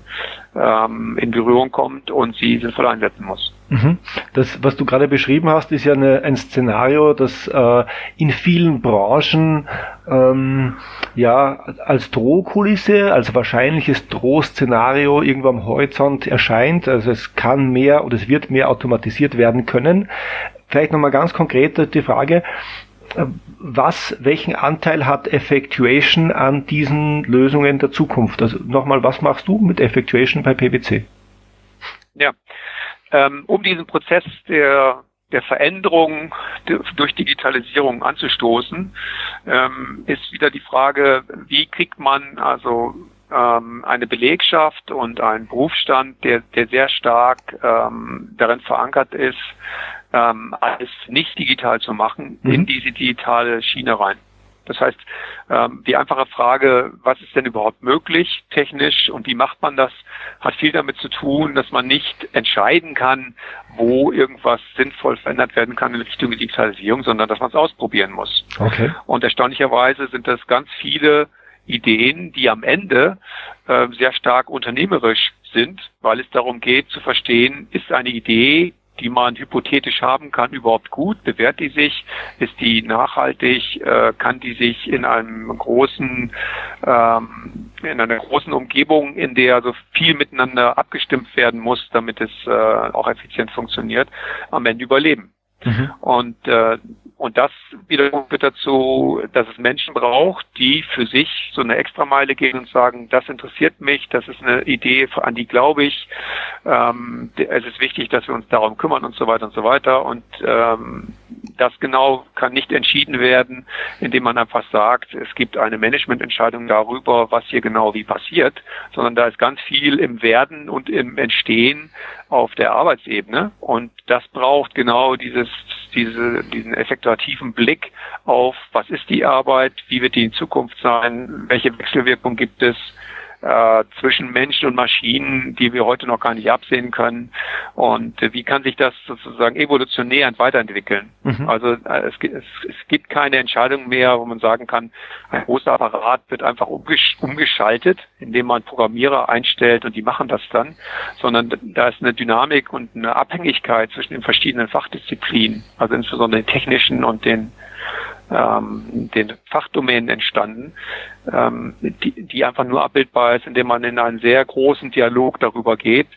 ähm, in Berührung kommt und sie sinnvoll einsetzen muss. Mhm. Das, was du gerade beschrieben hast, ist ja eine, ein Szenario, das äh, in vielen Branchen ähm, ja als Drohkulisse, als wahrscheinliches Drohszenario irgendwo am Horizont erscheint. Also es kann mehr oder es wird mehr automatisiert werden können. Vielleicht nochmal ganz konkret die Frage, was, welchen Anteil hat Effectuation an diesen Lösungen der Zukunft? Also nochmal, was machst du mit Effectuation bei PwC? Ja, ähm, um diesen Prozess der der Veränderung durch Digitalisierung anzustoßen, ähm, ist wieder die Frage, wie kriegt man also ähm, eine Belegschaft und einen Berufsstand, der, der sehr stark ähm, darin verankert ist, ähm, alles nicht digital zu machen, mhm. in diese digitale Schiene rein. Das heißt, ähm, die einfache Frage, was ist denn überhaupt möglich technisch und wie macht man das, hat viel damit zu tun, dass man nicht entscheiden kann, wo irgendwas sinnvoll verändert werden kann in Richtung Digitalisierung, sondern dass man es ausprobieren muss. Okay. Und erstaunlicherweise sind das ganz viele Ideen, die am Ende äh, sehr stark unternehmerisch sind, weil es darum geht zu verstehen, ist eine Idee, die man hypothetisch haben kann, überhaupt gut? Bewährt die sich? Ist die nachhaltig? Äh, kann die sich in einem großen, ähm, in einer großen Umgebung, in der so viel miteinander abgestimmt werden muss, damit es äh, auch effizient funktioniert, am Ende überleben? Mhm. Und äh, und das wiederum führt dazu, dass es Menschen braucht, die für sich so eine Extrameile gehen und sagen, das interessiert mich, das ist eine Idee, an die glaube ich, ähm, es ist wichtig, dass wir uns darum kümmern und so weiter und so weiter. Und ähm, das genau kann nicht entschieden werden, indem man einfach sagt, es gibt eine Managemententscheidung darüber, was hier genau wie passiert, sondern da ist ganz viel im Werden und im Entstehen auf der Arbeitsebene. Und das braucht genau dieses, diese, diesen effektuativen Blick auf, was ist die Arbeit, wie wird die in Zukunft sein, welche Wechselwirkung gibt es, äh, zwischen Menschen und Maschinen, die wir heute noch gar nicht absehen können. Und äh, wie kann sich das sozusagen evolutionär weiterentwickeln? Mhm. Also äh, es, es, es, gibt keine Entscheidung mehr, wo man sagen kann, ein großer Apparat wird einfach umgesch umgeschaltet, indem man Programmierer einstellt und die machen das dann, sondern da ist eine Dynamik und eine Abhängigkeit zwischen den verschiedenen Fachdisziplinen, also insbesondere den technischen und den ähm, den Fachdomänen entstanden, ähm, die, die einfach nur abbildbar ist, indem man in einen sehr großen Dialog darüber geht,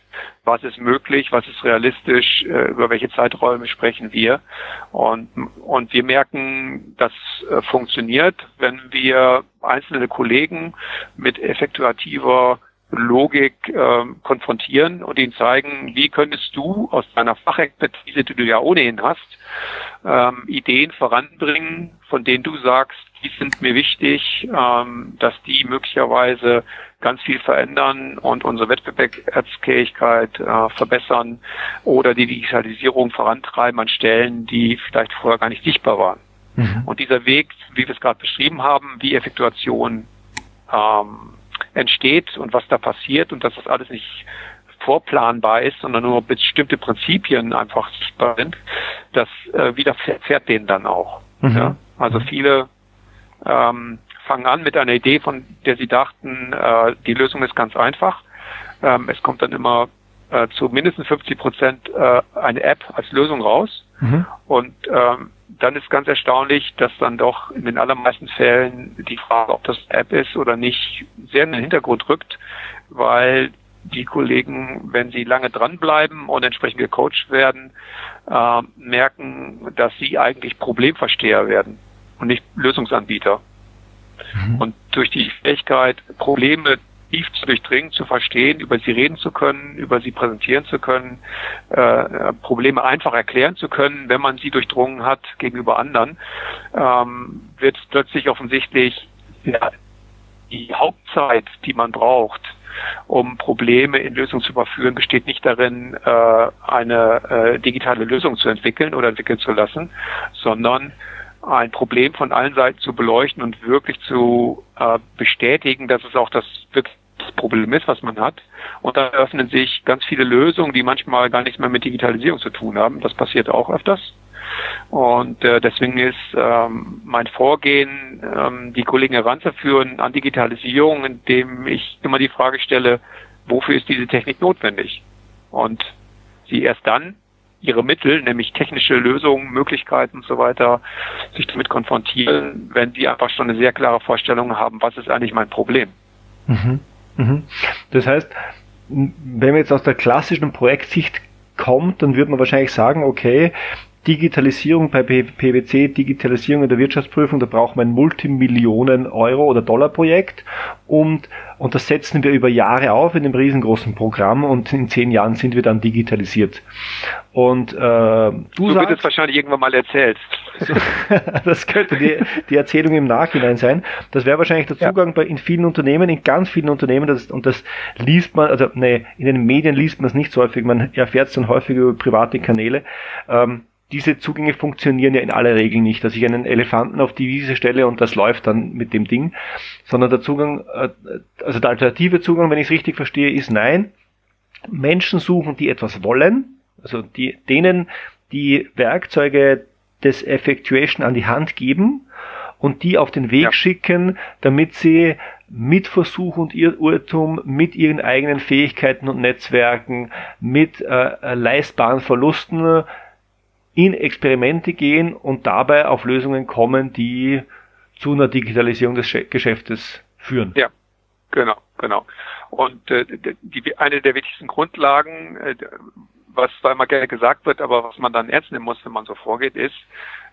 was ist möglich, was ist realistisch, äh, über welche Zeiträume sprechen wir. Und, und wir merken, das äh, funktioniert, wenn wir einzelne Kollegen mit effektuativer Logik äh, konfrontieren und ihnen zeigen, wie könntest du aus deiner Fachexpertise, die du ja ohnehin hast, ähm, Ideen voranbringen, von denen du sagst, die sind mir wichtig, ähm, dass die möglicherweise ganz viel verändern und unsere Wettbewerbsfähigkeit äh, verbessern oder die Digitalisierung vorantreiben an Stellen, die vielleicht vorher gar nicht sichtbar waren. Mhm. Und dieser Weg, wie wir es gerade beschrieben haben, wie Effektuation ähm, entsteht und was da passiert und dass das alles nicht vorplanbar ist, sondern nur bestimmte Prinzipien einfach sichtbar sind, das äh, widerfährt denen dann auch. Mhm. Ja? Also mhm. viele ähm, fangen an mit einer Idee, von der sie dachten, äh, die Lösung ist ganz einfach. Ähm, es kommt dann immer äh, zu mindestens 50 Prozent äh, eine App als Lösung raus. Mhm. Und ähm, dann ist ganz erstaunlich, dass dann doch in den allermeisten Fällen die Frage, ob das App ist oder nicht, sehr in den Hintergrund rückt, weil die Kollegen, wenn sie lange dranbleiben und entsprechend gecoacht werden, äh, merken, dass sie eigentlich Problemversteher werden und nicht Lösungsanbieter. Mhm. Und durch die Fähigkeit, Probleme tief zu durchdringen, zu verstehen, über sie reden zu können, über sie präsentieren zu können, äh, Probleme einfach erklären zu können, wenn man sie durchdrungen hat gegenüber anderen, ähm, wird plötzlich offensichtlich ja, die Hauptzeit, die man braucht, um Probleme in Lösungen zu überführen, besteht nicht darin, äh, eine äh, digitale Lösung zu entwickeln oder entwickeln zu lassen, sondern ein Problem von allen Seiten zu beleuchten und wirklich zu äh, bestätigen, dass es auch das wirklich Problem ist, was man hat. Und da öffnen sich ganz viele Lösungen, die manchmal gar nichts mehr mit Digitalisierung zu tun haben. Das passiert auch öfters. Und äh, deswegen ist ähm, mein Vorgehen, ähm, die Kollegen heranzuführen an Digitalisierung, indem ich immer die Frage stelle, wofür ist diese Technik notwendig? Und sie erst dann ihre Mittel, nämlich technische Lösungen, Möglichkeiten und so weiter, sich damit konfrontieren, wenn sie einfach schon eine sehr klare Vorstellung haben, was ist eigentlich mein Problem. Mhm. Mhm. Das heißt, wenn man jetzt aus der klassischen Projektsicht kommt, dann würde man wahrscheinlich sagen, okay, Digitalisierung bei PwC, Digitalisierung in der Wirtschaftsprüfung, da braucht man ein Multimillionen Euro oder Dollar Projekt und, und das setzen wir über Jahre auf in einem riesengroßen Programm und in zehn Jahren sind wir dann digitalisiert. Und äh, du so sagst, wird es wahrscheinlich irgendwann mal erzählt. das könnte die, die Erzählung im Nachhinein sein. Das wäre wahrscheinlich der Zugang ja. bei, in vielen Unternehmen, in ganz vielen Unternehmen, das, und das liest man, also nee, in den Medien liest man es nicht so häufig, man erfährt es dann häufig über private Kanäle. Ähm, diese Zugänge funktionieren ja in aller Regel nicht, dass ich einen Elefanten auf die Wiese stelle und das läuft dann mit dem Ding, sondern der Zugang, äh, also der alternative Zugang, wenn ich es richtig verstehe, ist nein. Menschen suchen, die etwas wollen, also die, denen die Werkzeuge des Effectuation an die Hand geben und die auf den Weg ja. schicken, damit sie mit Versuch und Irrtum, mit ihren eigenen Fähigkeiten und Netzwerken, mit äh, leistbaren Verlusten in Experimente gehen und dabei auf Lösungen kommen, die zu einer Digitalisierung des Geschäftes führen. Ja, genau, genau. Und äh, die, eine der wichtigsten Grundlagen, äh, was zwar immer gerne gesagt wird, aber was man dann ernst nehmen muss, wenn man so vorgeht, ist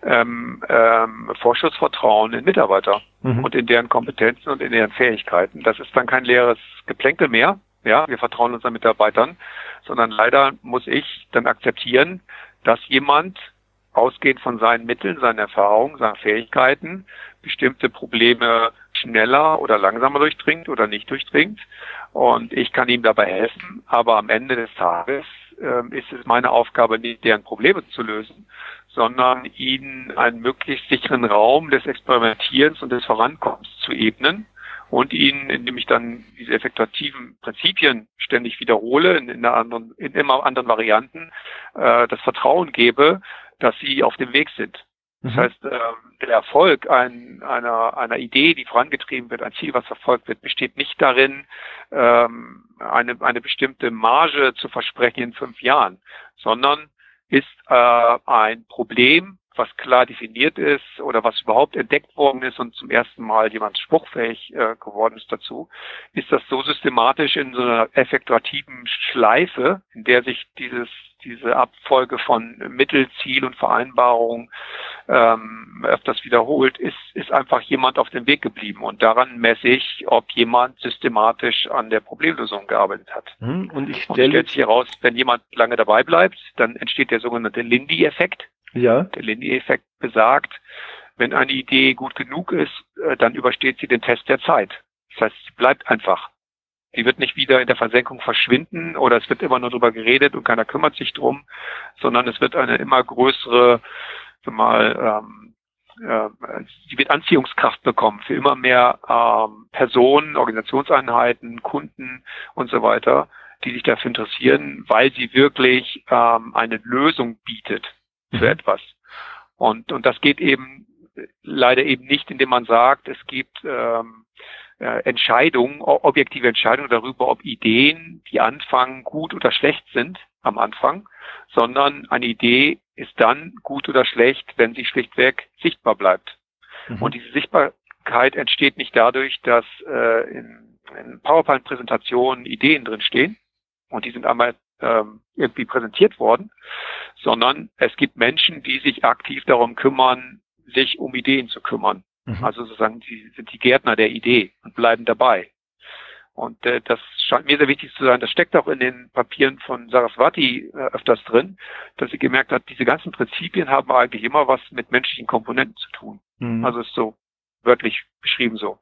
ähm, ähm, Vorschussvertrauen in Mitarbeiter mhm. und in deren Kompetenzen und in deren Fähigkeiten. Das ist dann kein leeres Geplänkel mehr. Ja, wir vertrauen unseren Mitarbeitern, sondern leider muss ich dann akzeptieren, dass jemand ausgehend von seinen Mitteln, seinen Erfahrungen, seinen Fähigkeiten bestimmte Probleme schneller oder langsamer durchdringt oder nicht durchdringt. Und ich kann ihm dabei helfen, aber am Ende des Tages äh, ist es meine Aufgabe, nicht deren Probleme zu lösen, sondern ihnen einen möglichst sicheren Raum des Experimentierens und des Vorankommens zu ebnen und ihnen, indem ich dann diese effektuativen Prinzipien ständig wiederhole, in, in, anderen, in immer anderen Varianten, äh, das Vertrauen gebe, dass sie auf dem Weg sind. Das mhm. heißt, äh, der Erfolg ein, einer, einer Idee, die vorangetrieben wird, ein Ziel, was verfolgt wird, besteht nicht darin, ähm, eine, eine bestimmte Marge zu versprechen in fünf Jahren, sondern ist äh, ein Problem, was klar definiert ist oder was überhaupt entdeckt worden ist und zum ersten Mal jemand spruchfähig äh, geworden ist dazu, ist das so systematisch in so einer effektuativen Schleife, in der sich dieses diese Abfolge von Mittel, Ziel und Vereinbarung ähm, öfters wiederholt, ist, ist einfach jemand auf dem Weg geblieben. Und daran messe ich, ob jemand systematisch an der Problemlösung gearbeitet hat. Hm, und ich stelle jetzt hier raus, wenn jemand lange dabei bleibt, dann entsteht der sogenannte Lindy-Effekt. Ja. Der Lindy-Effekt besagt, wenn eine Idee gut genug ist, äh, dann übersteht sie den Test der Zeit. Das heißt, sie bleibt einfach. Sie wird nicht wieder in der Versenkung verschwinden oder es wird immer nur darüber geredet und keiner kümmert sich drum, sondern es wird eine immer größere, mal, ähm, äh, sie wird Anziehungskraft bekommen für immer mehr ähm, Personen, Organisationseinheiten, Kunden und so weiter, die sich dafür interessieren, weil sie wirklich ähm, eine Lösung bietet für etwas. Und, und das geht eben leider eben nicht, indem man sagt, es gibt ähm, äh, Entscheidungen, objektive Entscheidungen darüber, ob Ideen, die anfangen, gut oder schlecht sind am Anfang, sondern eine Idee ist dann gut oder schlecht, wenn sie schlichtweg sichtbar bleibt. Mhm. Und diese Sichtbarkeit entsteht nicht dadurch, dass äh, in, in PowerPoint-Präsentationen Ideen drinstehen und die sind einmal ähm, irgendwie präsentiert worden, sondern es gibt Menschen, die sich aktiv darum kümmern, sich um Ideen zu kümmern. Mhm. Also sozusagen, sie sind die Gärtner der Idee und bleiben dabei. Und äh, das scheint mir sehr wichtig zu sein. Das steckt auch in den Papieren von Saraswati äh, öfters drin, dass sie gemerkt hat, diese ganzen Prinzipien haben eigentlich immer was mit menschlichen Komponenten zu tun. Mhm. Also ist so wörtlich beschrieben so.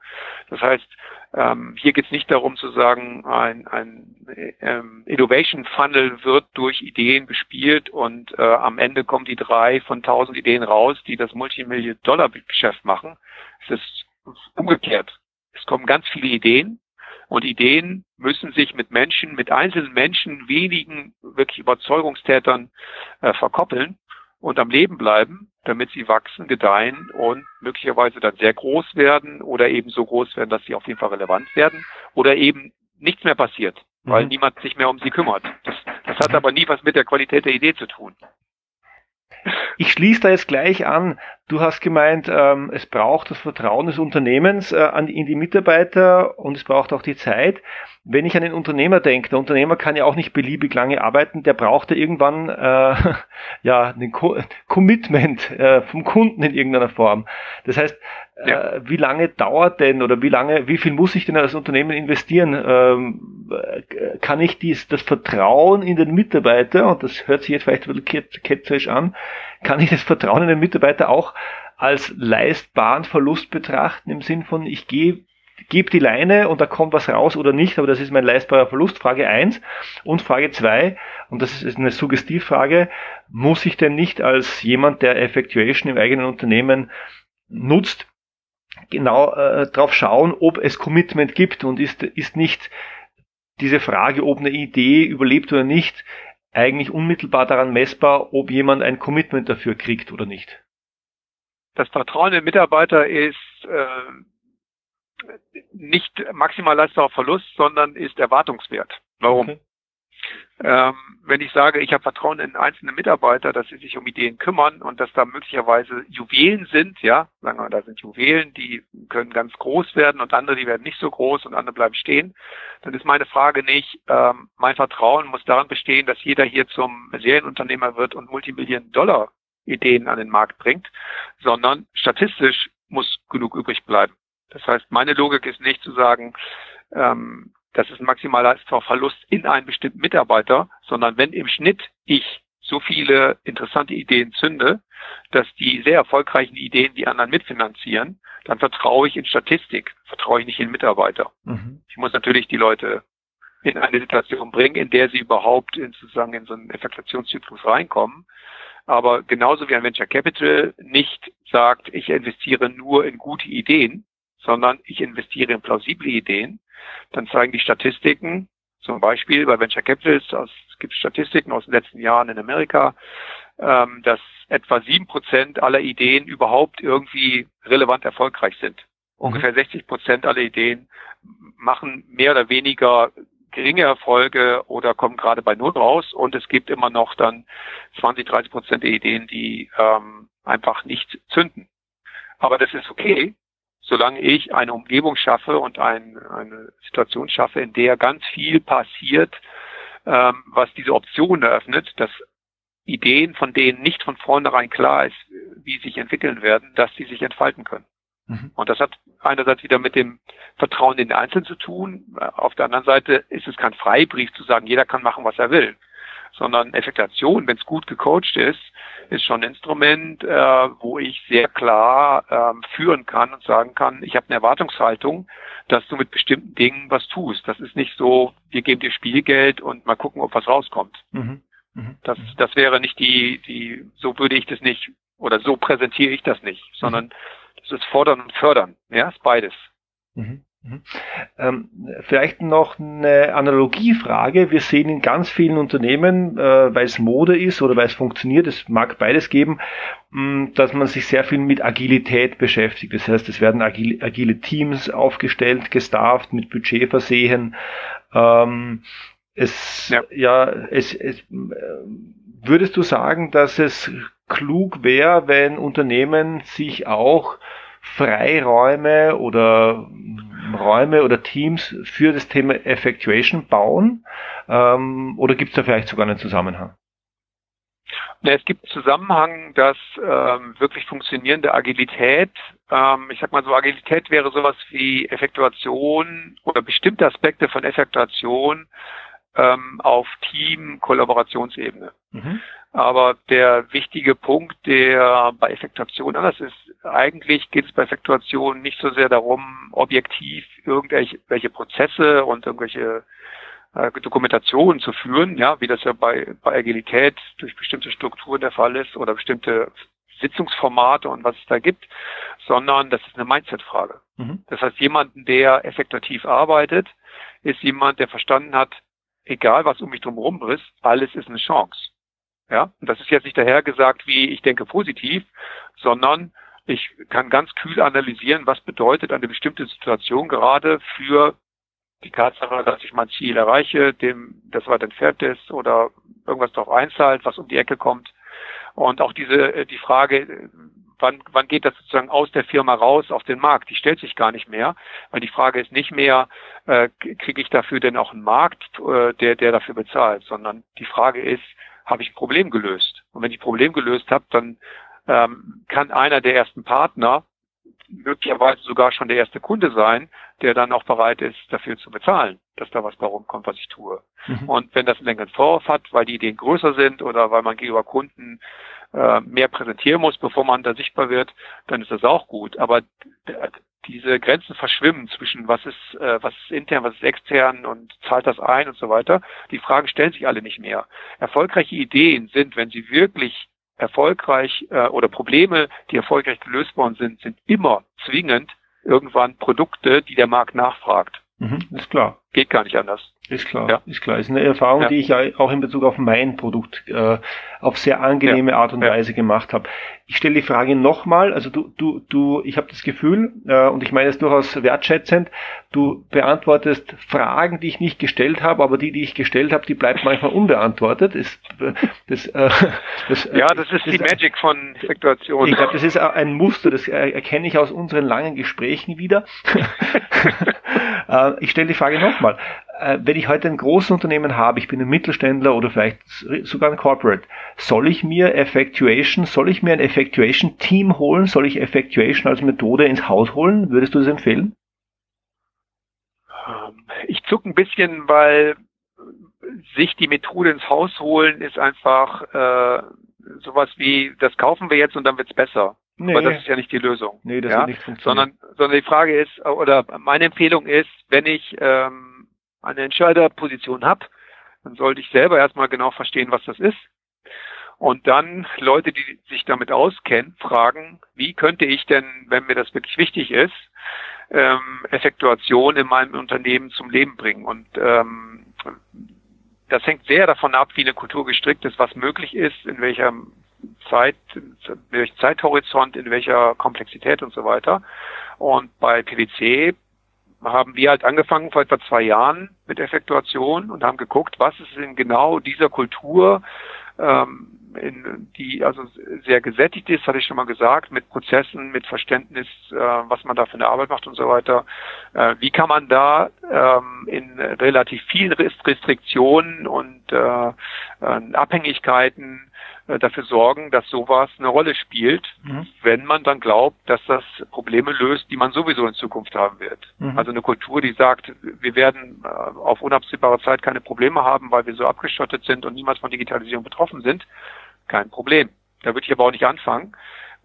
Das heißt, ähm, hier geht es nicht darum zu sagen, ein, ein ähm, Innovation Funnel wird durch Ideen bespielt und äh, am Ende kommen die drei von tausend Ideen raus, die das Multimillion-Dollar-Geschäft machen. Es ist umgekehrt. Es kommen ganz viele Ideen und Ideen müssen sich mit Menschen, mit einzelnen Menschen, wenigen wirklich Überzeugungstätern äh, verkoppeln und am Leben bleiben, damit sie wachsen, gedeihen und möglicherweise dann sehr groß werden oder eben so groß werden, dass sie auf jeden Fall relevant werden oder eben nichts mehr passiert, weil mhm. niemand sich mehr um sie kümmert. Das, Das hat aber nie was mit der Qualität der Idee zu tun. Ich schließe da jetzt gleich an. Du hast gemeint, ähm, es braucht das Vertrauen des Unternehmens äh, an, in die Mitarbeiter und es braucht auch die Zeit. Wenn ich an den Unternehmer denke, der Unternehmer kann ja auch nicht beliebig lange arbeiten, der braucht ja irgendwann äh, ja ein Co Commitment äh, vom Kunden in irgendeiner Form. Das heißt, ja. äh, wie lange dauert denn oder wie lange, wie viel muss ich denn als Unternehmen investieren? Ähm, äh, kann ich dies, das Vertrauen in den Mitarbeiter, und das hört sich jetzt vielleicht ein bisschen ketzerisch an, kann ich das Vertrauen in den Mitarbeiter auch als leistbaren Verlust betrachten, im Sinn von, ich gehe gebe die Leine und da kommt was raus oder nicht, aber das ist mein leistbarer Verlust, Frage eins. Und Frage zwei und das ist eine Suggestivfrage, muss ich denn nicht als jemand, der Effectuation im eigenen Unternehmen nutzt, genau äh, drauf schauen, ob es Commitment gibt und ist, ist nicht diese Frage, ob eine Idee überlebt oder nicht, eigentlich unmittelbar daran messbar, ob jemand ein Commitment dafür kriegt oder nicht. Das Vertrauen in Mitarbeiter ist äh, nicht maximal leistbarer Verlust, sondern ist erwartungswert. Warum? Okay. Ähm, wenn ich sage, ich habe Vertrauen in einzelne Mitarbeiter, dass sie sich um Ideen kümmern und dass da möglicherweise Juwelen sind, ja, sagen wir, da sind Juwelen, die können ganz groß werden und andere, die werden nicht so groß und andere bleiben stehen, dann ist meine Frage nicht, ähm, mein Vertrauen muss daran bestehen, dass jeder hier zum Serienunternehmer wird und Multimillionen Dollar Ideen an den Markt bringt, sondern statistisch muss genug übrig bleiben. Das heißt, meine Logik ist nicht zu sagen, ähm, das ist ein maximaler Verlust in einen bestimmten Mitarbeiter, sondern wenn im Schnitt ich so viele interessante Ideen zünde, dass die sehr erfolgreichen Ideen die anderen mitfinanzieren, dann vertraue ich in Statistik, vertraue ich nicht in Mitarbeiter. Mhm. Ich muss natürlich die Leute in eine Situation bringen, in der sie überhaupt in, sozusagen in so einen Effektuationszyklus reinkommen. Aber genauso wie ein Venture Capital nicht sagt, ich investiere nur in gute Ideen, sondern ich investiere in plausible Ideen, dann zeigen die Statistiken, zum Beispiel bei Venture Capitals, es gibt Statistiken aus den letzten Jahren in Amerika, ähm, dass etwa sieben Prozent aller Ideen überhaupt irgendwie relevant erfolgreich sind. Mhm. Ungefähr 60 Prozent aller Ideen machen mehr oder weniger geringe Erfolge oder kommen gerade bei Null raus und es gibt immer noch dann 20, 30 Prozent der Ideen, die ähm, einfach nicht zünden. Aber das ist okay, solange ich eine Umgebung schaffe und ein, eine Situation schaffe, in der ganz viel passiert, ähm, was diese Option eröffnet, dass Ideen, von denen nicht von vornherein klar ist, wie sie sich entwickeln werden, dass sie sich entfalten können. Mhm. Und das hat einerseits wieder mit dem Vertrauen in den Einzelnen zu tun. Auf der anderen Seite ist es kein Freibrief zu sagen, jeder kann machen, was er will sondern Effektation, wenn es gut gecoacht ist, ist schon ein Instrument, äh, wo ich sehr klar ähm, führen kann und sagen kann, ich habe eine Erwartungshaltung, dass du mit bestimmten Dingen was tust. Das ist nicht so, wir geben dir Spielgeld und mal gucken, ob was rauskommt. Mhm. Mhm. Das, das wäre nicht die, die, so würde ich das nicht, oder so präsentiere ich das nicht, sondern mhm. das ist fordern und fördern. Ja, ist beides. Mhm. Mhm. Ähm, vielleicht noch eine Analogiefrage. Wir sehen in ganz vielen Unternehmen, äh, weil es Mode ist oder weil es funktioniert, es mag beides geben, mm, dass man sich sehr viel mit Agilität beschäftigt. Das heißt, es werden agile, agile Teams aufgestellt, gestafft, mit Budget versehen. Ähm, es, ja, ja es, es, äh, würdest du sagen, dass es klug wäre, wenn Unternehmen sich auch Freiräume oder Räume oder Teams für das Thema Effectuation bauen? Ähm, oder gibt es da vielleicht sogar einen Zusammenhang? es gibt einen Zusammenhang, dass ähm, wirklich funktionierende Agilität, ähm, ich sag mal so, Agilität wäre sowas wie Effektuation oder bestimmte Aspekte von Effektuation ähm, auf Team-Kollaborationsebene. Mhm. Aber der wichtige Punkt, der bei Effektuation anders ist, eigentlich geht es bei Effektuation nicht so sehr darum, objektiv irgendwelche Prozesse und irgendwelche äh, Dokumentationen zu führen, ja, wie das ja bei, bei Agilität durch bestimmte Strukturen der Fall ist oder bestimmte Sitzungsformate und was es da gibt, sondern das ist eine Mindset-Frage. Mhm. Das heißt, jemanden, der effektiv arbeitet, ist jemand, der verstanden hat, egal was um mich drum ist, alles ist eine Chance. Ja, und das ist jetzt nicht dahergesagt, wie ich denke positiv, sondern ich kann ganz kühl analysieren, was bedeutet eine bestimmte Situation gerade für die Tatsache, dass ich mein Ziel erreiche, dem das weit entfernt ist oder irgendwas darauf einzahlt, was um die Ecke kommt. Und auch diese äh, die Frage, wann, wann geht das sozusagen aus der Firma raus auf den Markt? Die stellt sich gar nicht mehr, weil die Frage ist nicht mehr, äh, kriege ich dafür denn auch einen Markt, äh, der, der dafür bezahlt, sondern die Frage ist, habe ich ein Problem gelöst? Und wenn ich ein Problem gelöst habe, dann ähm, kann einer der ersten Partner möglicherweise sogar schon der erste Kunde sein, der dann auch bereit ist, dafür zu bezahlen, dass da was bei rumkommt, was ich tue. Mhm. Und wenn das einen längeren Vorwurf hat, weil die Ideen größer sind oder weil man gegenüber Kunden äh, mehr präsentieren muss, bevor man da sichtbar wird, dann ist das auch gut. Aber diese Grenzen verschwimmen zwischen was ist, äh, was ist intern, was ist extern und zahlt das ein und so weiter. Die Fragen stellen sich alle nicht mehr. Erfolgreiche Ideen sind, wenn sie wirklich erfolgreich äh, oder Probleme, die erfolgreich gelöst worden sind, sind immer zwingend irgendwann Produkte, die der Markt nachfragt. Mhm, ist klar. Geht gar nicht anders. Ist klar, ja. ist klar. Ist eine Erfahrung, ja. die ich auch in Bezug auf mein Produkt äh, auf sehr angenehme ja. Art und Weise gemacht habe. Ich stelle die Frage nochmal, also du, du, du, ich habe das Gefühl, äh, und ich meine es durchaus wertschätzend, du beantwortest Fragen, die ich nicht gestellt habe, aber die, die ich gestellt habe, die bleiben manchmal unbeantwortet. Ist, das, äh, das, äh, ja, das ist das die Magic von Effektuation. Ich glaube, das ist ein Muster, das erkenne ich aus unseren langen Gesprächen wieder. Äh, ich stelle die Frage nochmal. Äh, wenn ich heute ein großes Unternehmen habe, ich bin ein Mittelständler oder vielleicht sogar ein Corporate, soll ich mir Effectuation, soll ich mir ein Effectuation-Team holen? Soll ich Effectuation als Methode ins Haus holen? Würdest du das empfehlen? Ähm, ich zucke ein bisschen, weil sich die Methode ins Haus holen ist einfach äh, sowas wie, das kaufen wir jetzt und dann wird's besser. Nee. Aber das ist ja nicht die Lösung. Nee, das ja? wird nicht funktionieren. Sondern, sondern die Frage ist, oder meine Empfehlung ist, wenn ich ähm, eine Entscheiderposition habe, dann sollte ich selber erstmal genau verstehen, was das ist. Und dann Leute, die sich damit auskennen, fragen, wie könnte ich denn, wenn mir das wirklich wichtig ist, ähm, Effektuation in meinem Unternehmen zum Leben bringen. Und ähm, das hängt sehr davon ab, wie eine Kultur gestrickt ist, was möglich ist, in welcher Zeit, welchem Zeithorizont, in welcher Komplexität und so weiter. Und bei PwC haben wir halt angefangen vor etwa zwei Jahren mit Effektuation und haben geguckt, was ist in genau dieser Kultur, ähm, in, die also sehr gesättigt ist, hatte ich schon mal gesagt, mit Prozessen, mit Verständnis, äh, was man da für eine Arbeit macht und so weiter. Äh, wie kann man da ähm, in relativ vielen Restriktionen und äh, Abhängigkeiten äh, dafür sorgen, dass sowas eine Rolle spielt, mhm. wenn man dann glaubt, dass das Probleme löst, die man sowieso in Zukunft haben wird. Mhm. Also eine Kultur, die sagt, wir werden äh, auf unabsehbare Zeit keine Probleme haben, weil wir so abgeschottet sind und niemals von Digitalisierung betroffen sind, kein Problem. Da würde ich aber auch nicht anfangen,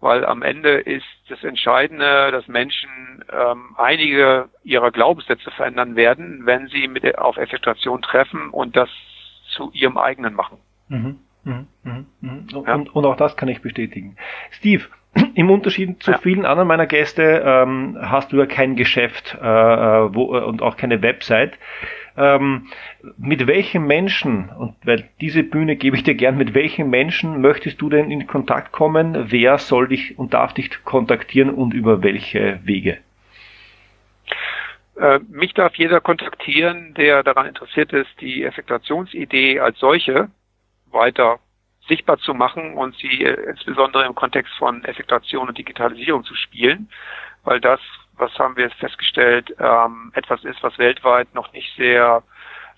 weil am Ende ist das Entscheidende, dass Menschen ähm, einige ihrer Glaubenssätze verändern werden, wenn sie mit auf Effektuation treffen und das zu ihrem eigenen machen. Mhm. Mhm, mhm, mhm. Ja. Und, und, auch das kann ich bestätigen. Steve, im Unterschied zu ja. vielen anderen meiner Gäste ähm, hast du ja kein Geschäft äh, äh wo, äh, und auch keine Website. Ähm, mit welchen Menschen, und weil diese Bühne gebe ich dir gern, mit welchen Menschen möchtest du denn in Kontakt kommen? Wer soll dich und darf dich kontaktieren und über welche Wege? Äh, mich darf jeder kontaktieren, der daran interessiert ist, die Effektuationsidee als solche weiter sichtbar zu machen und sie äh, insbesondere im Kontext von Effektuation und Digitalisierung zu spielen, weil das, was haben wir festgestellt, ähm, etwas ist, was weltweit noch nicht sehr,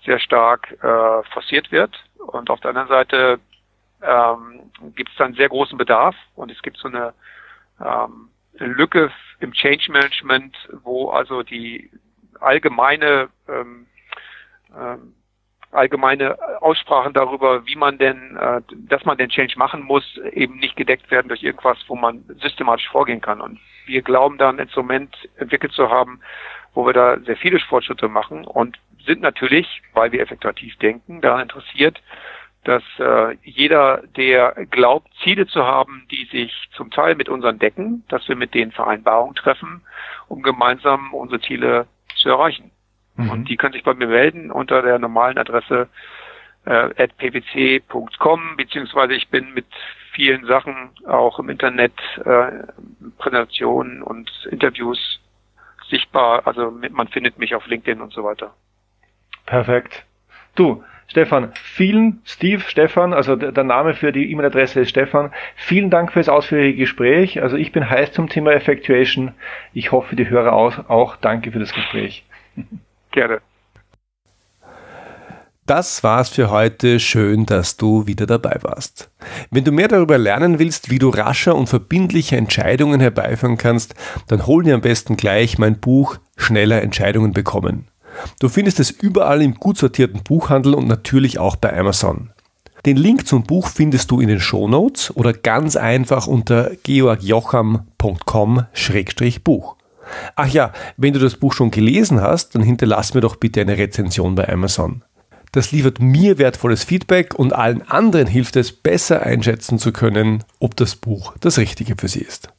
sehr stark äh, forciert wird. Und auf der anderen Seite ähm, gibt es dann sehr großen Bedarf und es gibt so eine ähm, Lücke im Change Management, wo also die allgemeine ähm, ähm, allgemeine Aussprachen darüber, wie man denn, äh, dass man den Change machen muss, eben nicht gedeckt werden durch irgendwas, wo man systematisch vorgehen kann. Und wir glauben da ein Instrument entwickelt zu haben, wo wir da sehr viele Fortschritte machen und sind natürlich, weil wir effektiv denken, daran interessiert, dass äh, jeder, der glaubt, Ziele zu haben, die sich zum Teil mit unseren decken, dass wir mit denen Vereinbarungen treffen, um gemeinsam unsere Ziele zu erreichen. Mhm. Und die können sich bei mir melden unter der normalen Adresse äh, pwc.com, beziehungsweise ich bin mit vielen Sachen auch im Internet, äh, Präsentationen und Interviews sichtbar. Also man findet mich auf LinkedIn und so weiter. Perfekt. Du, Stefan, vielen, Steve, Stefan, also der Name für die E-Mail-Adresse ist Stefan. Vielen Dank für das ausführliche Gespräch. Also ich bin heiß zum Thema Effectuation. Ich hoffe, die Hörer auch. Danke für das Gespräch. Gerne. Das war's für heute. Schön, dass du wieder dabei warst. Wenn du mehr darüber lernen willst, wie du rascher und verbindliche Entscheidungen herbeiführen kannst, dann hol dir am besten gleich mein Buch Schneller Entscheidungen bekommen. Du findest es überall im gut sortierten Buchhandel und natürlich auch bei Amazon. Den Link zum Buch findest du in den Shownotes oder ganz einfach unter georgjocham.com-buch. Ach ja, wenn du das Buch schon gelesen hast, dann hinterlass mir doch bitte eine Rezension bei Amazon. Das liefert mir wertvolles Feedback und allen anderen hilft es, besser einschätzen zu können, ob das Buch das Richtige für sie ist.